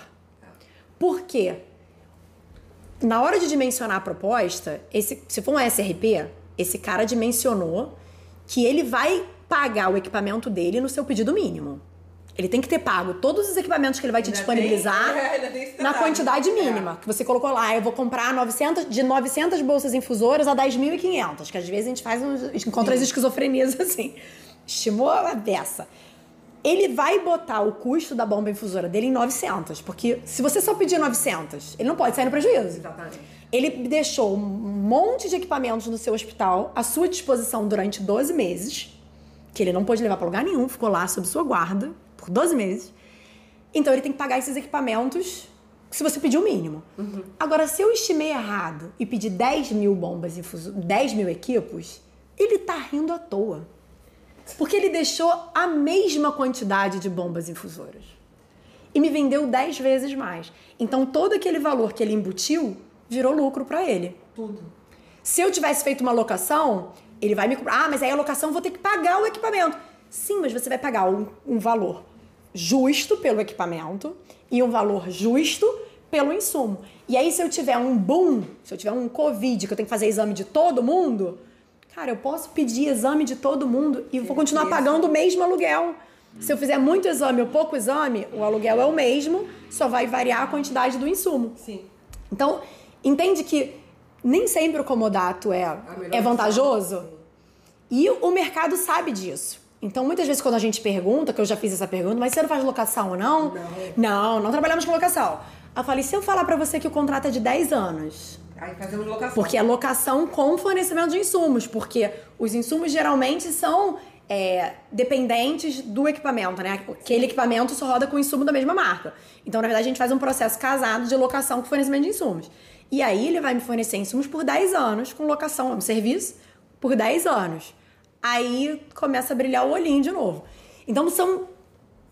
[SPEAKER 1] Por quê? Na hora de dimensionar a proposta, esse, se for um SRP, esse cara dimensionou que ele vai pagar o equipamento dele no seu pedido mínimo. Ele tem que ter pago todos os equipamentos que ele vai te ainda disponibilizar tem, é, na quantidade mínima. É. Que você colocou lá, eu vou comprar 900, de 900 bolsas infusoras a 10.500. Que às vezes a gente faz uns, encontra as esquizofrenias assim. Estimou a dessa. Ele vai botar o custo da bomba infusora dele em 900. Porque se você só pedir 900, ele não pode sair no prejuízo.
[SPEAKER 2] Exatamente.
[SPEAKER 1] Ele deixou um monte de equipamentos no seu hospital à sua disposição durante 12 meses, que ele não pôde levar para lugar nenhum, ficou lá sob sua guarda por 12 meses. Então ele tem que pagar esses equipamentos se você pedir o mínimo. Uhum. Agora, se eu estimei errado e pedi 10 mil bombas infuso, 10 mil equipos, ele tá rindo à toa. Porque ele deixou a mesma quantidade de bombas infusoras. E me vendeu 10 vezes mais. Então todo aquele valor que ele embutiu virou lucro para ele.
[SPEAKER 2] Tudo.
[SPEAKER 1] Se eu tivesse feito uma locação, ele vai me cobrar. Ah, mas aí a locação eu vou ter que pagar o equipamento. Sim, mas você vai pagar um, um valor justo pelo equipamento e um valor justo pelo insumo. E aí, se eu tiver um boom, se eu tiver um Covid, que eu tenho que fazer exame de todo mundo, cara, eu posso pedir exame de todo mundo e vou continuar pagando o mesmo aluguel. Se eu fizer muito exame ou pouco exame, o aluguel é o mesmo, só vai variar a quantidade do insumo.
[SPEAKER 2] Sim.
[SPEAKER 1] Então, entende que nem sempre o comodato é, é vantajoso? E o mercado sabe disso. Então, muitas vezes, quando a gente pergunta, que eu já fiz essa pergunta, mas você não faz locação ou não?
[SPEAKER 2] Não.
[SPEAKER 1] Não, não trabalhamos com locação. Eu falei, se eu falar para você que o contrato é de 10 anos.
[SPEAKER 2] Aí fazemos locação.
[SPEAKER 1] Porque é locação com fornecimento de insumos, porque os insumos geralmente são é, dependentes do equipamento, né? Aquele equipamento só roda com insumo da mesma marca. Então, na verdade, a gente faz um processo casado de locação com fornecimento de insumos. E aí ele vai me fornecer insumos por 10 anos, com locação, um serviço, por 10 anos aí começa a brilhar o olhinho de novo. Então são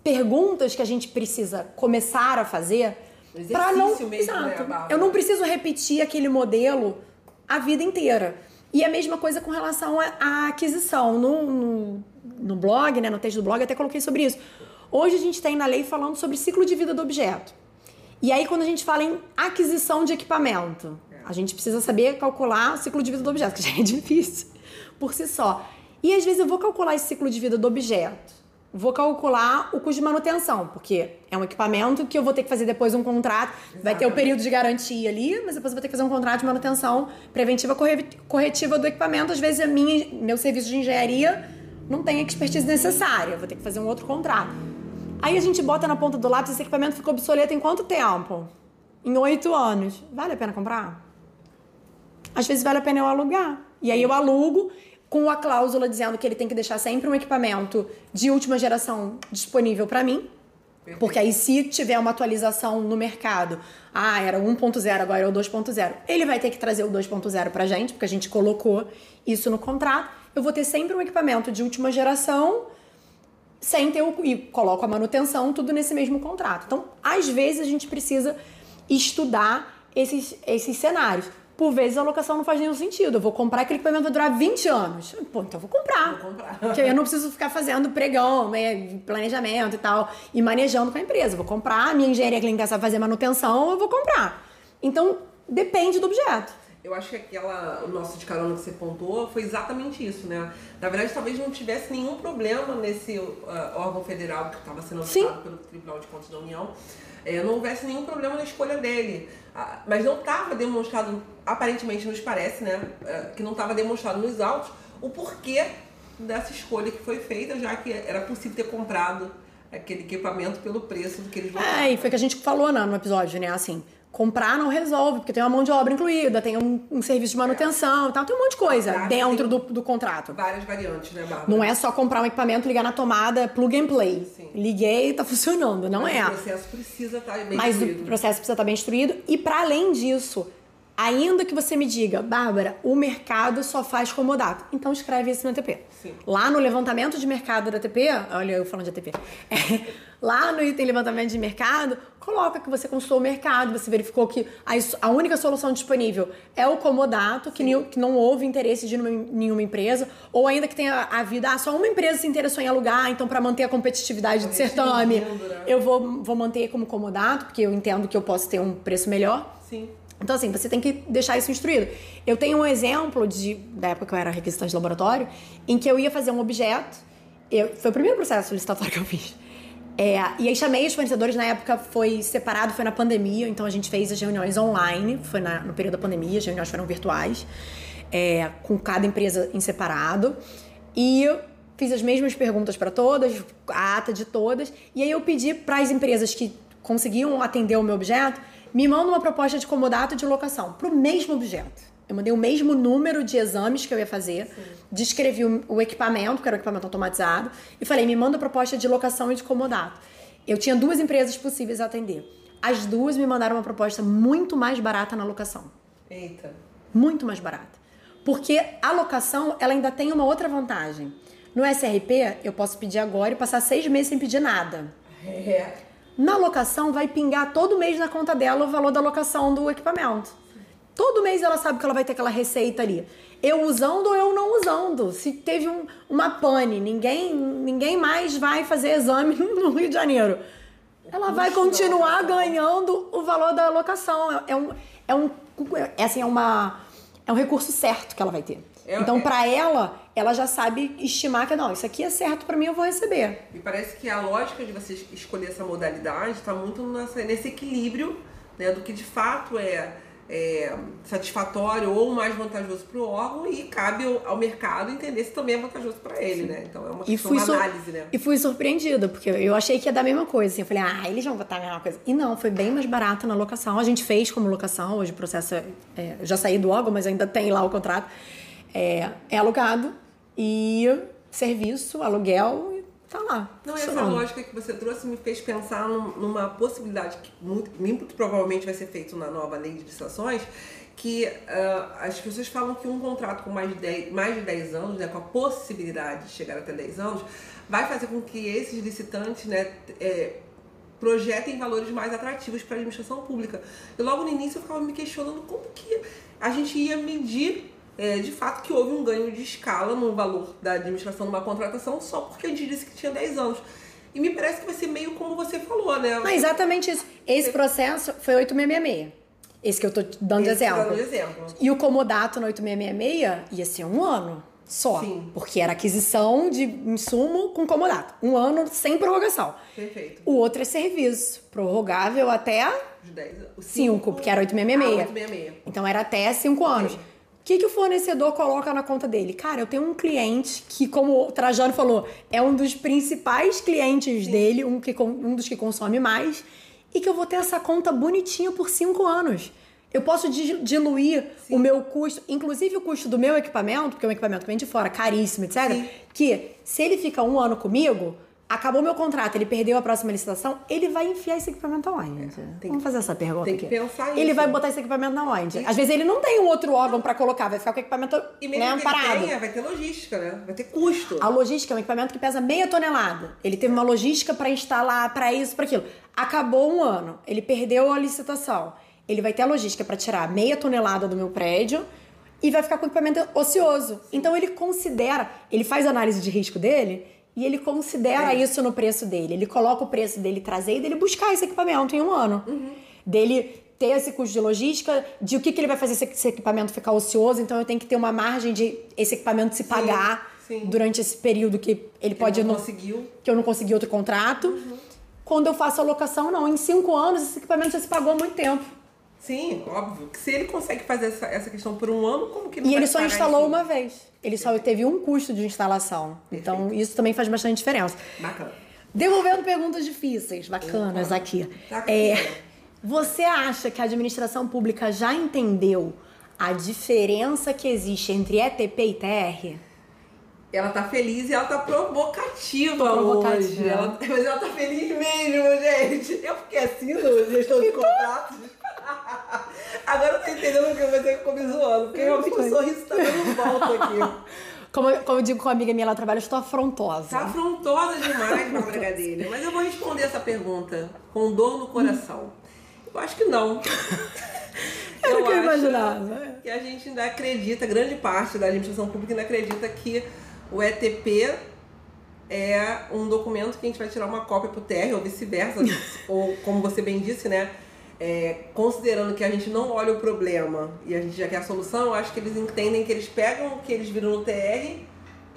[SPEAKER 1] perguntas que a gente precisa começar a fazer para não,
[SPEAKER 2] mesmo, né, exato.
[SPEAKER 1] Né, eu não preciso repetir aquele modelo a vida inteira. E a mesma coisa com relação à aquisição. No, no, no blog, né, no texto do blog, até coloquei sobre isso. Hoje a gente tem na lei falando sobre ciclo de vida do objeto. E aí, quando a gente fala em aquisição de equipamento. A gente precisa saber calcular o ciclo de vida do objeto, que já é difícil por si só. E às vezes eu vou calcular esse ciclo de vida do objeto. Vou calcular o custo de manutenção, porque é um equipamento que eu vou ter que fazer depois um contrato. Exatamente. Vai ter o período de garantia ali, mas depois eu vou ter que fazer um contrato de manutenção preventiva corretiva do equipamento. Às vezes a minha, meu serviço de engenharia não tem a expertise necessária, vou ter que fazer um outro contrato. Aí a gente bota na ponta do lápis, esse equipamento ficou obsoleto em quanto tempo? Em oito anos. Vale a pena comprar? Às vezes vale a pena eu alugar. E aí eu alugo com a cláusula dizendo que ele tem que deixar sempre um equipamento de última geração disponível para mim. Porque aí, se tiver uma atualização no mercado, ah, era 1.0, agora é o 2.0, ele vai ter que trazer o 2.0 pra gente, porque a gente colocou isso no contrato. Eu vou ter sempre um equipamento de última geração sem ter o, e coloco a manutenção, tudo nesse mesmo contrato. Então, às vezes a gente precisa estudar esses, esses cenários. Por vezes a locação não faz nenhum sentido. Eu vou comprar aquele equipamento vai durar 20 anos. Pô, então eu vou comprar. Vou comprar. Porque eu não preciso ficar fazendo pregão, né, planejamento e tal, e manejando com a empresa. Eu vou comprar, minha engenharia clínica sabe fazer manutenção, eu vou comprar. Então, depende do objeto.
[SPEAKER 2] Eu acho que aquela, o nosso de carona que você pontuou foi exatamente isso, né? Na verdade, talvez não tivesse nenhum problema nesse uh, órgão federal que estava sendo auditado pelo Tribunal de Contas da União é, não houvesse nenhum problema na escolha dele. Ah, mas não estava demonstrado, aparentemente nos parece, né, é, que não estava demonstrado nos autos o porquê dessa escolha que foi feita, já que era possível ter comprado aquele equipamento pelo preço do que eles
[SPEAKER 1] votaram. É, e foi que a gente falou né, no episódio, né? Assim, comprar não resolve, porque tem uma mão de obra incluída, tem um, um serviço de manutenção e tal, tem um monte de coisa dentro do, do contrato.
[SPEAKER 2] Várias variantes, né, Bárbara?
[SPEAKER 1] Não é só comprar um equipamento, ligar na tomada, plug and play. Sim. Liguei e tá funcionando, não
[SPEAKER 2] Mas
[SPEAKER 1] é.
[SPEAKER 2] O processo precisa estar tá bem
[SPEAKER 1] Mas instruído. o processo precisa estar tá bem instruído e para além disso, Ainda que você me diga, Bárbara, o mercado só faz comodato. Então escreve isso no ATP. Sim. Lá no levantamento de mercado da ATP, olha eu falando de ATP, é, lá no item levantamento de mercado, coloca que você consultou o mercado, você verificou que a, a única solução disponível é o comodato, que, que, não houve interesse de nenhuma empresa, ou ainda que tenha havido, ah, só uma empresa se interessou em alugar, então para manter a competitividade do certame, né? eu vou, vou manter como comodato, porque eu entendo que eu posso ter um preço melhor.
[SPEAKER 2] Sim.
[SPEAKER 1] Então, assim, você tem que deixar isso instruído. Eu tenho um exemplo de, da época que eu era requisitante de laboratório, em que eu ia fazer um objeto. Eu, foi o primeiro processo licitatório que eu fiz. É, e aí chamei os fornecedores, na época foi separado, foi na pandemia, então a gente fez as reuniões online, foi na, no período da pandemia, as reuniões foram virtuais, é, com cada empresa em separado. E fiz as mesmas perguntas para todas, a ata de todas, e aí eu pedi para as empresas que conseguiam atender o meu objeto me manda uma proposta de comodato de locação para o mesmo objeto. Eu mandei o mesmo número de exames que eu ia fazer, Sim. descrevi o, o, equipamento, que era um equipamento automatizado, e falei: me manda proposta de locação e de comodato. Eu tinha duas empresas possíveis a atender. As duas me mandaram uma proposta muito mais barata na locação.
[SPEAKER 2] Eita.
[SPEAKER 1] Muito mais barata. Porque a locação, ela ainda tem uma outra vantagem. No SRP, eu posso pedir agora e passar seis meses sem pedir nada.
[SPEAKER 2] É.
[SPEAKER 1] Na locação, vai pingar todo mês na conta dela o valor da locação do equipamento. Todo mês ela sabe que ela vai ter aquela receita ali. Eu usando ou eu não usando. Se teve um, uma pane, ninguém, ninguém mais vai fazer exame no Rio de Janeiro. Ela vai continuar ganhando o valor da locação. É, é um, é um, é, assim, é uma, é um recurso certo que ela vai ter. Então, para ela, ela já sabe estimar que não, isso aqui é certo para mim, eu vou receber.
[SPEAKER 2] Me parece que a lógica de você escolher essa modalidade está muito nessa, nesse equilíbrio né, do que de fato é, é satisfatório ou mais vantajoso para o órgão e cabe ao, ao, mercado entender se também é vantajoso para ele, né? Então é uma, e fui uma análise, né?
[SPEAKER 1] E fui surpreendida, porque eu achei que ia dar a mesma coisa. Assim, eu falei, ah, eles vão botar a mesma coisa. E não, foi bem mais barato na locação. A gente fez como locação, hoje o processo é, é, já saí do órgão, mas ainda tem lá o contrato é, é alugado e serviço, aluguel, tá lá.
[SPEAKER 2] Não, essa lógica que você trouxe me fez pensar numa possibilidade que muito, muito provavelmente vai ser feito na nova lei de licitações, que uh, as pessoas falam que um contrato com mais de 10, mais de 10 anos, né, com a possibilidade de chegar até 10 anos, vai fazer com que esses licitantes né, é, projetem valores mais atrativos para a administração pública. E logo no início eu ficava me questionando como que a gente ia medir é, de fato que houve um ganho de escala no valor da administração de uma contratação só porque gente disse que tinha 10 anos. E me parece que vai ser meio como você falou, né?
[SPEAKER 1] Não, exatamente isso. Esse processo foi 8666. Esse que eu tô dando
[SPEAKER 2] Esse
[SPEAKER 1] exemplo.
[SPEAKER 2] dando exemplo.
[SPEAKER 1] E o comodato no 8666 ia ser um ano só.
[SPEAKER 2] Sim.
[SPEAKER 1] Porque era aquisição de insumo com comodato. Um ano sem prorrogação.
[SPEAKER 2] Perfeito.
[SPEAKER 1] O outro é serviço, prorrogável até
[SPEAKER 2] Os 10. Os
[SPEAKER 1] 5, porque era
[SPEAKER 2] Ah,
[SPEAKER 1] 8666.
[SPEAKER 2] 866.
[SPEAKER 1] Então era até 5 anos.
[SPEAKER 2] Ok.
[SPEAKER 1] O que, que o fornecedor coloca na conta dele? Cara, eu tenho um cliente que, como o Trajano falou, é um dos principais clientes dele, um, que, um dos que consome mais, e que eu vou ter essa conta bonitinha por 5 anos. Eu posso di- diluir o meu custo, inclusive o custo do meu equipamento, porque é um equipamento que vem de fora, caríssimo, etc.
[SPEAKER 2] Sim.
[SPEAKER 1] Que se ele fica um ano comigo, acabou meu contrato, ele perdeu a próxima licitação, ele vai enfiar esse equipamento aonde?
[SPEAKER 2] tem
[SPEAKER 1] Vamos
[SPEAKER 2] que-
[SPEAKER 1] fazer essa pergunta
[SPEAKER 2] tem que
[SPEAKER 1] aqui.
[SPEAKER 2] pensar
[SPEAKER 1] Ele
[SPEAKER 2] isso.
[SPEAKER 1] vai botar esse equipamento na onde? Às vezes ele não tem um outro órgão pra colocar, vai ficar com o equipamento
[SPEAKER 2] E mesmo
[SPEAKER 1] né,
[SPEAKER 2] que ele
[SPEAKER 1] parado.
[SPEAKER 2] tenha, vai ter logística, né? Vai ter custo.
[SPEAKER 1] A logística é um equipamento que pesa meia tonelada. Ele teve uma logística pra instalar, pra isso, pra aquilo. Acabou um ano, ele perdeu a licitação. Ele vai ter a logística pra tirar meia tonelada do meu prédio e vai ficar com o equipamento ocioso. Então ele considera, ele faz a análise de risco dele e ele considera
[SPEAKER 2] É.
[SPEAKER 1] isso no preço dele. Ele coloca o preço dele trazer e dele buscar esse equipamento em um ano. Dele ter esse custo de logística, de o que, que ele vai fazer se esse equipamento ficar ocioso, então eu tenho que ter uma margem de esse equipamento se pagar
[SPEAKER 2] sim.
[SPEAKER 1] durante esse período que ele pode
[SPEAKER 2] não
[SPEAKER 1] não
[SPEAKER 2] conseguiu.
[SPEAKER 1] que eu não consegui outro contrato. Quando eu faço a locação, não. Em cinco anos, esse equipamento já se pagou há muito tempo.
[SPEAKER 2] Sim, óbvio. Se ele consegue fazer essa, essa questão por um ano, como que ele
[SPEAKER 1] E ele só instalou
[SPEAKER 2] isso?
[SPEAKER 1] uma vez. Ele só teve um custo de instalação. Então, isso também faz bastante diferença.
[SPEAKER 2] Bacana.
[SPEAKER 1] Devolvendo perguntas difíceis, bacanas
[SPEAKER 2] Opa.
[SPEAKER 1] aqui.
[SPEAKER 2] Tá.
[SPEAKER 1] É, você acha que a administração pública já entendeu a diferença que existe entre ETP e TR?
[SPEAKER 2] Ela tá feliz e ela tá provocativa,
[SPEAKER 1] Provocativa.
[SPEAKER 2] hoje. Ela- mas ela tá feliz mesmo, gente. Eu fiquei assim no gestão de contratos. Agora eu tô entendendo porque você ficou me zoando. Porque realmente o sorriso tá dando volta aqui.
[SPEAKER 1] Como, eu- como eu digo com uma amiga minha, ela trabalha, eu estou afrontosa.
[SPEAKER 2] Tá afrontosa demais, Bárbara Gadelha. Mas eu vou responder essa pergunta com dor no coração. Eu acho que não.
[SPEAKER 1] Era o que eu imaginava.
[SPEAKER 2] Que a gente ainda acredita, grande parte da administração pública ainda acredita que o ETP é um documento que a gente vai tirar uma cópia pro TR ou vice-versa. ou, como você bem disse, né? É, considerando que a gente não olha o problema e a gente já quer a solução, acho que eles entendem que eles pegam o que eles viram no TR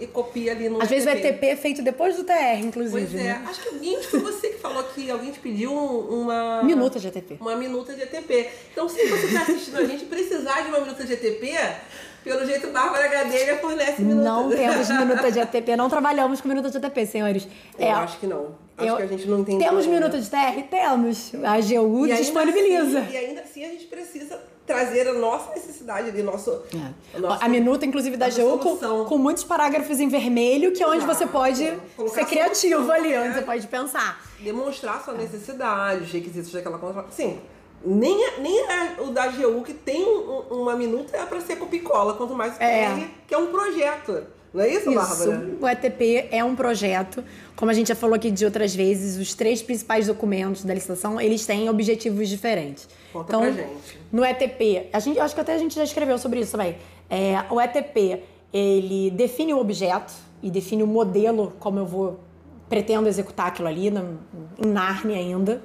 [SPEAKER 2] e copia ali no
[SPEAKER 1] Às vezes o ETP é feito depois do TR, inclusive.
[SPEAKER 2] Pois é,
[SPEAKER 1] né?
[SPEAKER 2] acho que alguém, foi você que falou que alguém te pediu um- uma.
[SPEAKER 1] Minuta de ETP.
[SPEAKER 2] Uma minuta de ETP. Então, se você está assistindo a gente e precisar de uma minuta de ETP, pelo jeito Bárbara Gadelha fornece minuta.
[SPEAKER 1] Não temos minuta de ETP, não trabalhamos com minuta de ETP, senhores.
[SPEAKER 2] Eu acho que não. Acho
[SPEAKER 1] eu-
[SPEAKER 2] que a gente não entendeu.
[SPEAKER 1] Temos
[SPEAKER 2] ainda.
[SPEAKER 1] minuta de TR? Temos. A AGU
[SPEAKER 2] E
[SPEAKER 1] disponibiliza.
[SPEAKER 2] assim- e ainda assim a gente precisa trazer a nossa necessidade ali, nosso.
[SPEAKER 1] É.
[SPEAKER 2] nosso-
[SPEAKER 1] a minuta, inclusive, da AGU com, com muitos parágrafos em vermelho, que é onde
[SPEAKER 2] Exato.
[SPEAKER 1] você pode
[SPEAKER 2] Colocar
[SPEAKER 1] ser
[SPEAKER 2] a
[SPEAKER 1] criativo
[SPEAKER 2] solução,
[SPEAKER 1] ali,
[SPEAKER 2] né?
[SPEAKER 1] onde você pode pensar.
[SPEAKER 2] demonstrar sua necessidade, os requisitos daquela contratação. Sim, nem, a- nem a- o da AGU, que tem um- uma minuta, é para ser copicola, quanto mais
[SPEAKER 1] É.
[SPEAKER 2] TR, que é um projeto. Não é isso, Bárbara?
[SPEAKER 1] Isso. O ETP é um projeto. Como a gente já falou aqui de outras vezes, os três principais documentos da licitação, eles têm objetivos diferentes.
[SPEAKER 2] Conta
[SPEAKER 1] então,
[SPEAKER 2] pra gente.
[SPEAKER 1] no ETP, a gente, acho que até a gente já escreveu sobre isso também. É, o ETP, ele define o objeto e define o modelo como eu vou pretendo executar aquilo ali na, em Narnia ainda.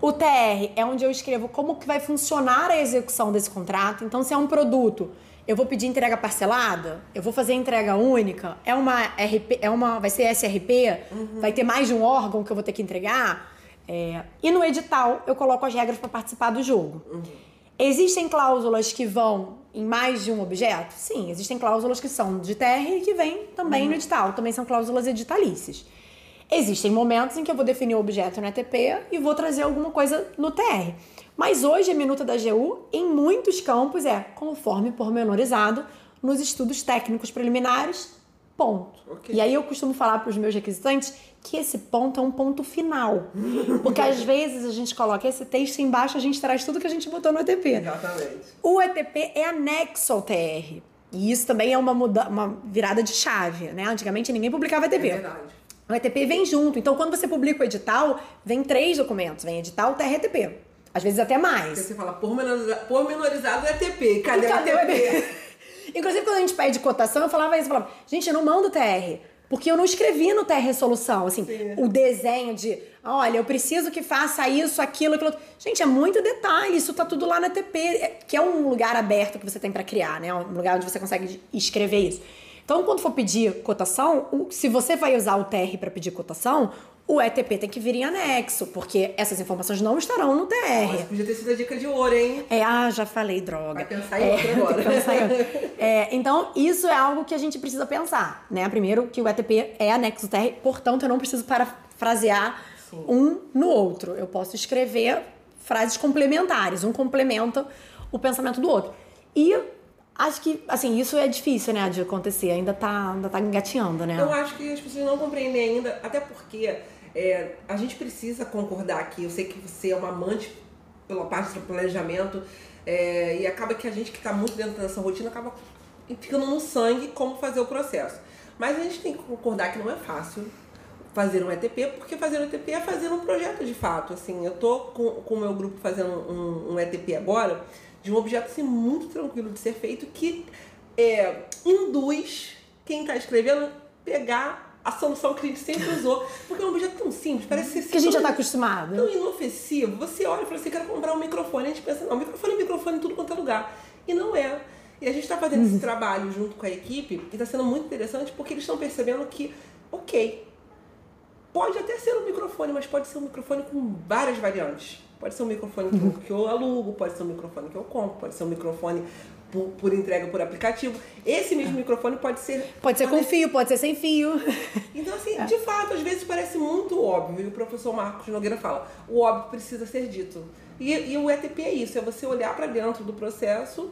[SPEAKER 1] O TR é onde eu escrevo como que vai funcionar a execução desse contrato. Então, se é um produto, eu vou pedir entrega parcelada, eu vou fazer entrega única, é uma RP, é uma, vai ser SRP, vai ter mais de um órgão que eu vou ter que entregar. É, e no edital eu coloco as regras para participar do jogo. Existem cláusulas que vão em mais de um objeto? Sim, existem cláusulas que são de TR e que vêm também no edital, também são cláusulas editalícias. Existem momentos em que eu vou definir o objeto no ETP e vou trazer alguma coisa no TR. Mas hoje a minuta da GU, em muitos campos, é conforme pormenorizado nos estudos técnicos preliminares, ponto.
[SPEAKER 2] Ok.
[SPEAKER 1] E aí eu costumo falar para os meus requisitantes que esse ponto é um ponto final. Porque às vezes a gente coloca esse texto embaixo, a gente traz tudo que a gente botou no ETP.
[SPEAKER 2] Exatamente.
[SPEAKER 1] O ETP é anexo ao TR. E isso também é uma, muda uma virada de chave, né? Antigamente ninguém publicava ETP.
[SPEAKER 2] É verdade.
[SPEAKER 1] O ETP vem junto. Então, quando você publica o edital, vem três documentos. Vem edital, e ETP. Às vezes até
[SPEAKER 2] Porque
[SPEAKER 1] mais.
[SPEAKER 2] você fala pormenoriza- pormenorizado é ETP. Cadê,
[SPEAKER 1] Cadê
[SPEAKER 2] o? ETP?
[SPEAKER 1] Inclusive, quando a gente pede cotação, eu falava isso. Eu falava, gente, eu não mando TR. Porque eu não escrevi no TR Resolução, assim, Sim. o desenho de, olha, eu preciso que faça isso, aquilo, aquilo. Gente, é muito detalhe, isso tá tudo lá na TP, é, que é um lugar aberto que você tem para criar, né? Um lugar onde você consegue escrever isso. Então, quando for pedir cotação, se você vai usar o TR para pedir cotação, o ETP tem que vir em anexo, porque essas informações não estarão no TR. Mas
[SPEAKER 2] podia ter sido a dica de ouro, hein?
[SPEAKER 1] É, ah, já falei, droga.
[SPEAKER 2] Vai pensar em é, outra agora.
[SPEAKER 1] é, então, isso é algo que a gente precisa pensar, né? Primeiro, que o ETP é anexo do TR, portanto, eu não preciso parafrasear Sim. um no outro. Eu posso escrever frases complementares, um complementa o pensamento do outro. E Acho que, assim, isso é difícil, né, de acontecer. Ainda tá, ainda tá engateando, né?
[SPEAKER 2] Eu acho que as pessoas não compreendem ainda, até porque é, a gente precisa concordar aqui. Eu sei que você é uma amante pela parte do planejamento é, e acaba que a gente que está muito dentro dessa rotina acaba ficando no sangue como fazer o processo. Mas a gente tem que concordar que não é fácil fazer um ETP, porque fazer um ETP é fazer um projeto de fato. Assim, eu tô com, o meu grupo fazendo um, um ETP agora de um objeto assim, muito tranquilo de ser feito que é, induz quem está escrevendo pegar a solução que a gente sempre usou. Porque é um objeto tão simples, parece ser
[SPEAKER 1] Que a gente já está acostumado.
[SPEAKER 2] Tão inofensivo. Você olha e fala assim: quero comprar um microfone. A gente pensa: não, microfone é microfone em tudo quanto é lugar. E não é. E a gente está fazendo esse uhum. trabalho junto com a equipe e está sendo muito interessante porque eles estão percebendo que, ok, pode até ser um microfone, mas pode ser um microfone com várias variantes. Pode ser um microfone que eu, que eu alugo, pode ser um microfone que eu compro, pode ser um microfone por, por entrega por aplicativo. Esse mesmo microfone pode ser.
[SPEAKER 1] Pode ser com fio, pode ser sem fio.
[SPEAKER 2] Então, assim, é. de fato, às vezes parece muito óbvio. E o professor Marcos Nogueira fala: o óbvio precisa ser dito. E, e o ETP é isso: é você olhar para dentro do processo.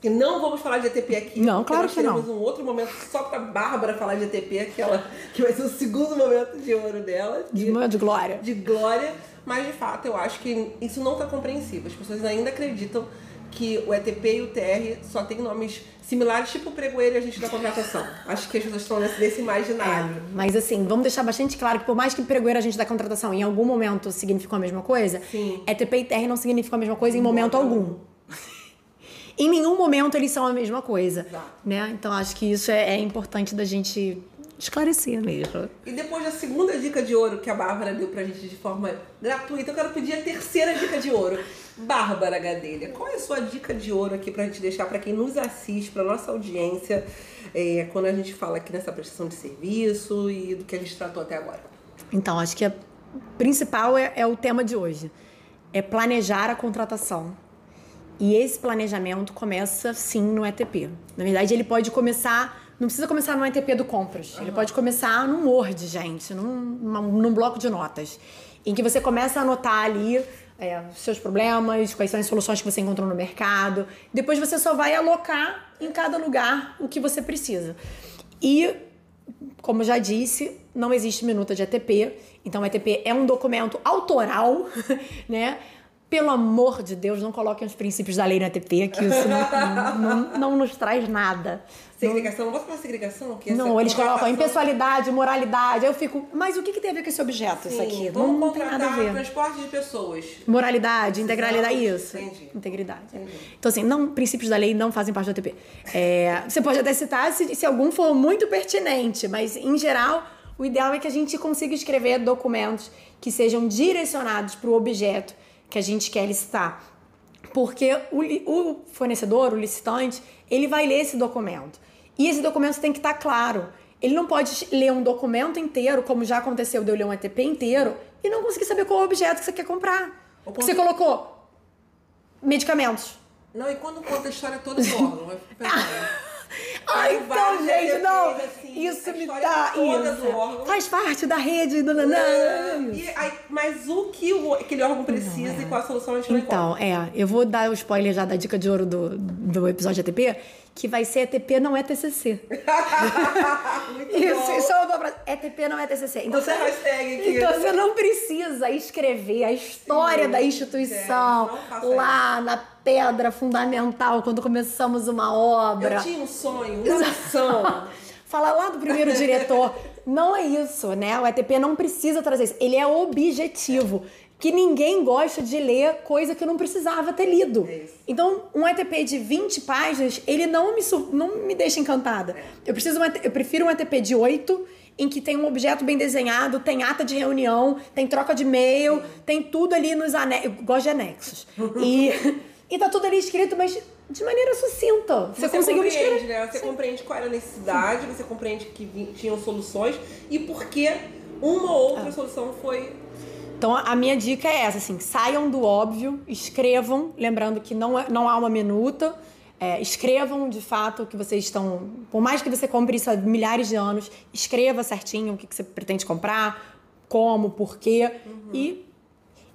[SPEAKER 2] E não vamos falar de ETP aqui.
[SPEAKER 1] Não, claro que não.
[SPEAKER 2] Um outro momento só para Bárbara falar de ETP, que, ela, que vai ser o segundo momento de ouro dela.
[SPEAKER 1] De, de, de glória.
[SPEAKER 2] De glória. Mas de fato eu acho que isso não está compreensível. As pessoas ainda acreditam que o ETP e o TR só tem nomes similares, tipo o pregoeiro e a gente da contratação. Acho que as pessoas estão nesse, nesse imaginário. É,
[SPEAKER 1] mas assim, vamos deixar bastante claro que por mais que pregoeiro a gente da contratação em algum momento significou a mesma coisa,
[SPEAKER 2] Sim.
[SPEAKER 1] ETP e TR não significam a mesma coisa em momento algum. em nenhum momento eles são a mesma coisa. Exato. Né? Então acho que isso é, é importante da gente esclarecer mesmo.
[SPEAKER 2] E depois da segunda dica de ouro que a Bárbara deu pra gente de forma gratuita, eu quero pedir a terceira dica de ouro. Bárbara Gadelha, qual é a sua dica de ouro aqui pra gente deixar para quem nos assiste, pra nossa audiência, é, quando a gente fala aqui nessa prestação de serviço e do que a gente tratou até agora?
[SPEAKER 1] Então, acho que a principal é, é o tema de hoje. É planejar a contratação. E esse planejamento começa sim no ETP. Na verdade, ele pode começar não precisa começar no ETP do compras. Uhum. Ele pode começar num Word, gente, num, num bloco de notas. Em que você começa a anotar ali é, seus problemas, quais são as soluções que você encontrou no mercado. Depois você só vai alocar em cada lugar o que você precisa. E, como já disse, não existe minuta de ETP. Então, o ETP é um documento autoral, né? Pelo amor de Deus, não coloquem os princípios da lei na TP, que isso não, não, não nos traz nada.
[SPEAKER 2] Segregação, não, vou falar segregação?
[SPEAKER 1] Que não, eles colocam impessoalidade, moralidade. Aí eu fico, mas o que, que tem a ver com esse objeto, Sim, isso aqui?
[SPEAKER 2] Não, não tem nada a ver. transporte de pessoas.
[SPEAKER 1] Moralidade, integralidade, isso. Entendi. Integridade. Entendi. Então, assim, não, princípios da lei não fazem parte da TP. É, você pode até citar se, se algum for muito pertinente, mas em geral, o ideal é que a gente consiga escrever documentos que sejam direcionados para o objeto que a gente quer licitar. Porque o, o fornecedor, o licitante, ele vai ler esse documento. E esse documento tem que estar tá claro. Ele não pode ler um documento inteiro, como já aconteceu de eu ler um ETP inteiro, e não conseguir saber qual é o objeto que você quer comprar. Porque você colocou medicamentos.
[SPEAKER 2] Não, e quando conta a história toda do órgão,
[SPEAKER 1] Ai, então, gente, não. Assim, isso me dá. Isso. Faz parte da rede do Nanã.
[SPEAKER 2] mas o que o, aquele órgão precisa não, é. e qual a solução a gente
[SPEAKER 1] Então, é, eu vou dar o spoiler já da dica de ouro do, do episódio ATP, que vai ser ETP não é TCC. isso, isso é uma frase. ETP não é TCC. Então,
[SPEAKER 2] você, hashtag aqui.
[SPEAKER 1] então você não precisa escrever a história Sim, da instituição é, lá na pedra fundamental quando começamos uma obra.
[SPEAKER 2] Eu tinha um sonho, uma missão.
[SPEAKER 1] Fala lá do primeiro diretor. Não é isso, né? O ETP não precisa trazer isso. Ele é objetivo. Que ninguém gosta de ler coisa que eu não precisava ter lido. É então, um ETP de 20 páginas, ele não me, não me deixa encantada. Eu, preciso eu prefiro um ETP de 8 em que tem um objeto bem desenhado, tem ata de reunião, tem troca de e-mail, tem tudo ali nos anexos. Eu gosto de anexos. E, e tá tudo ali escrito, mas de maneira sucinta.
[SPEAKER 2] Você, você conseguiu compreende, né? Você Sim. compreende qual era a necessidade, você compreende que tinham soluções e por que uma ou outra ah. solução foi
[SPEAKER 1] então a minha dica é essa, assim, saiam do óbvio, escrevam, lembrando que não, é, não há uma minuta, é, escrevam de fato o que vocês estão. Por mais que você compre isso há milhares de anos, escreva certinho o que, que você pretende comprar, como, porquê uhum. e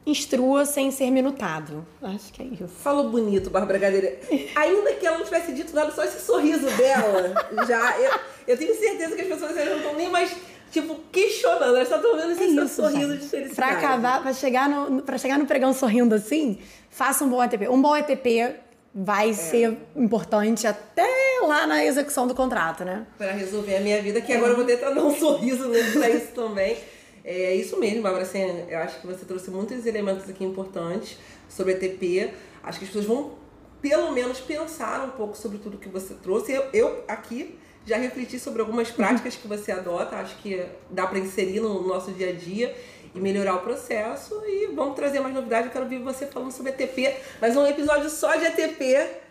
[SPEAKER 1] instrua sem ser minutado. Acho que é isso.
[SPEAKER 2] Falou bonito, Bárbara Gadeira. Ainda que ela não tivesse dito nada, só esse sorriso dela já. Eu, eu tenho certeza que as pessoas não estão nem mais tipo, questionando. Elas estão vendo esse é sorriso de felicidade.
[SPEAKER 1] Pra acabar, pra chegar, no, pra chegar no pregão sorrindo assim, faça um bom ETP. Um bom ETP vai é. ser importante até lá na execução do contrato, né?
[SPEAKER 2] Para resolver a minha vida, que agora eu vou tentar dar um sorriso pra isso também. É isso mesmo, Bárbara. Assim, eu acho que você trouxe muitos elementos aqui importantes sobre ETP. Acho que as pessoas vão, pelo menos, pensar um pouco sobre tudo que você trouxe. Eu, eu aqui já refleti sobre algumas práticas que você adota, acho que dá para inserir no nosso dia a dia e melhorar o processo. E vamos trazer mais novidades. Eu quero ver você falando sobre ETP, mas um episódio só de ETP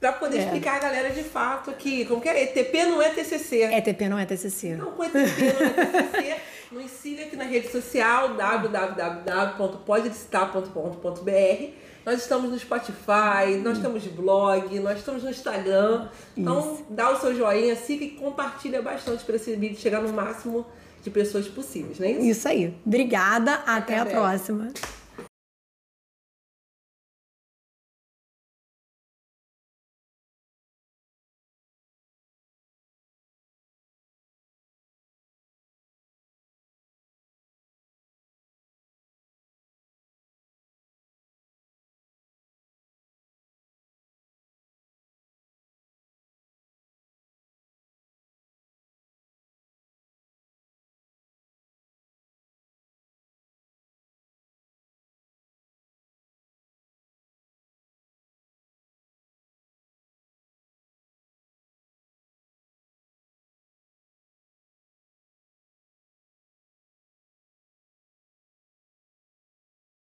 [SPEAKER 2] para poder é. explicar a galera de fato que, como que é? ETP não é TCC.
[SPEAKER 1] ETP não é TCC.
[SPEAKER 2] Não, com ETP não é TCC. Nos siga aqui na rede social www.podlicitar.com.br nós estamos no Spotify, nós estamos no blog, nós estamos no Instagram. Então, Isso. dá o seu joinha, siga e compartilha bastante para esse vídeo chegar no máximo de pessoas possíveis, não é isso?
[SPEAKER 1] Isso aí. Obrigada, até, até a próxima.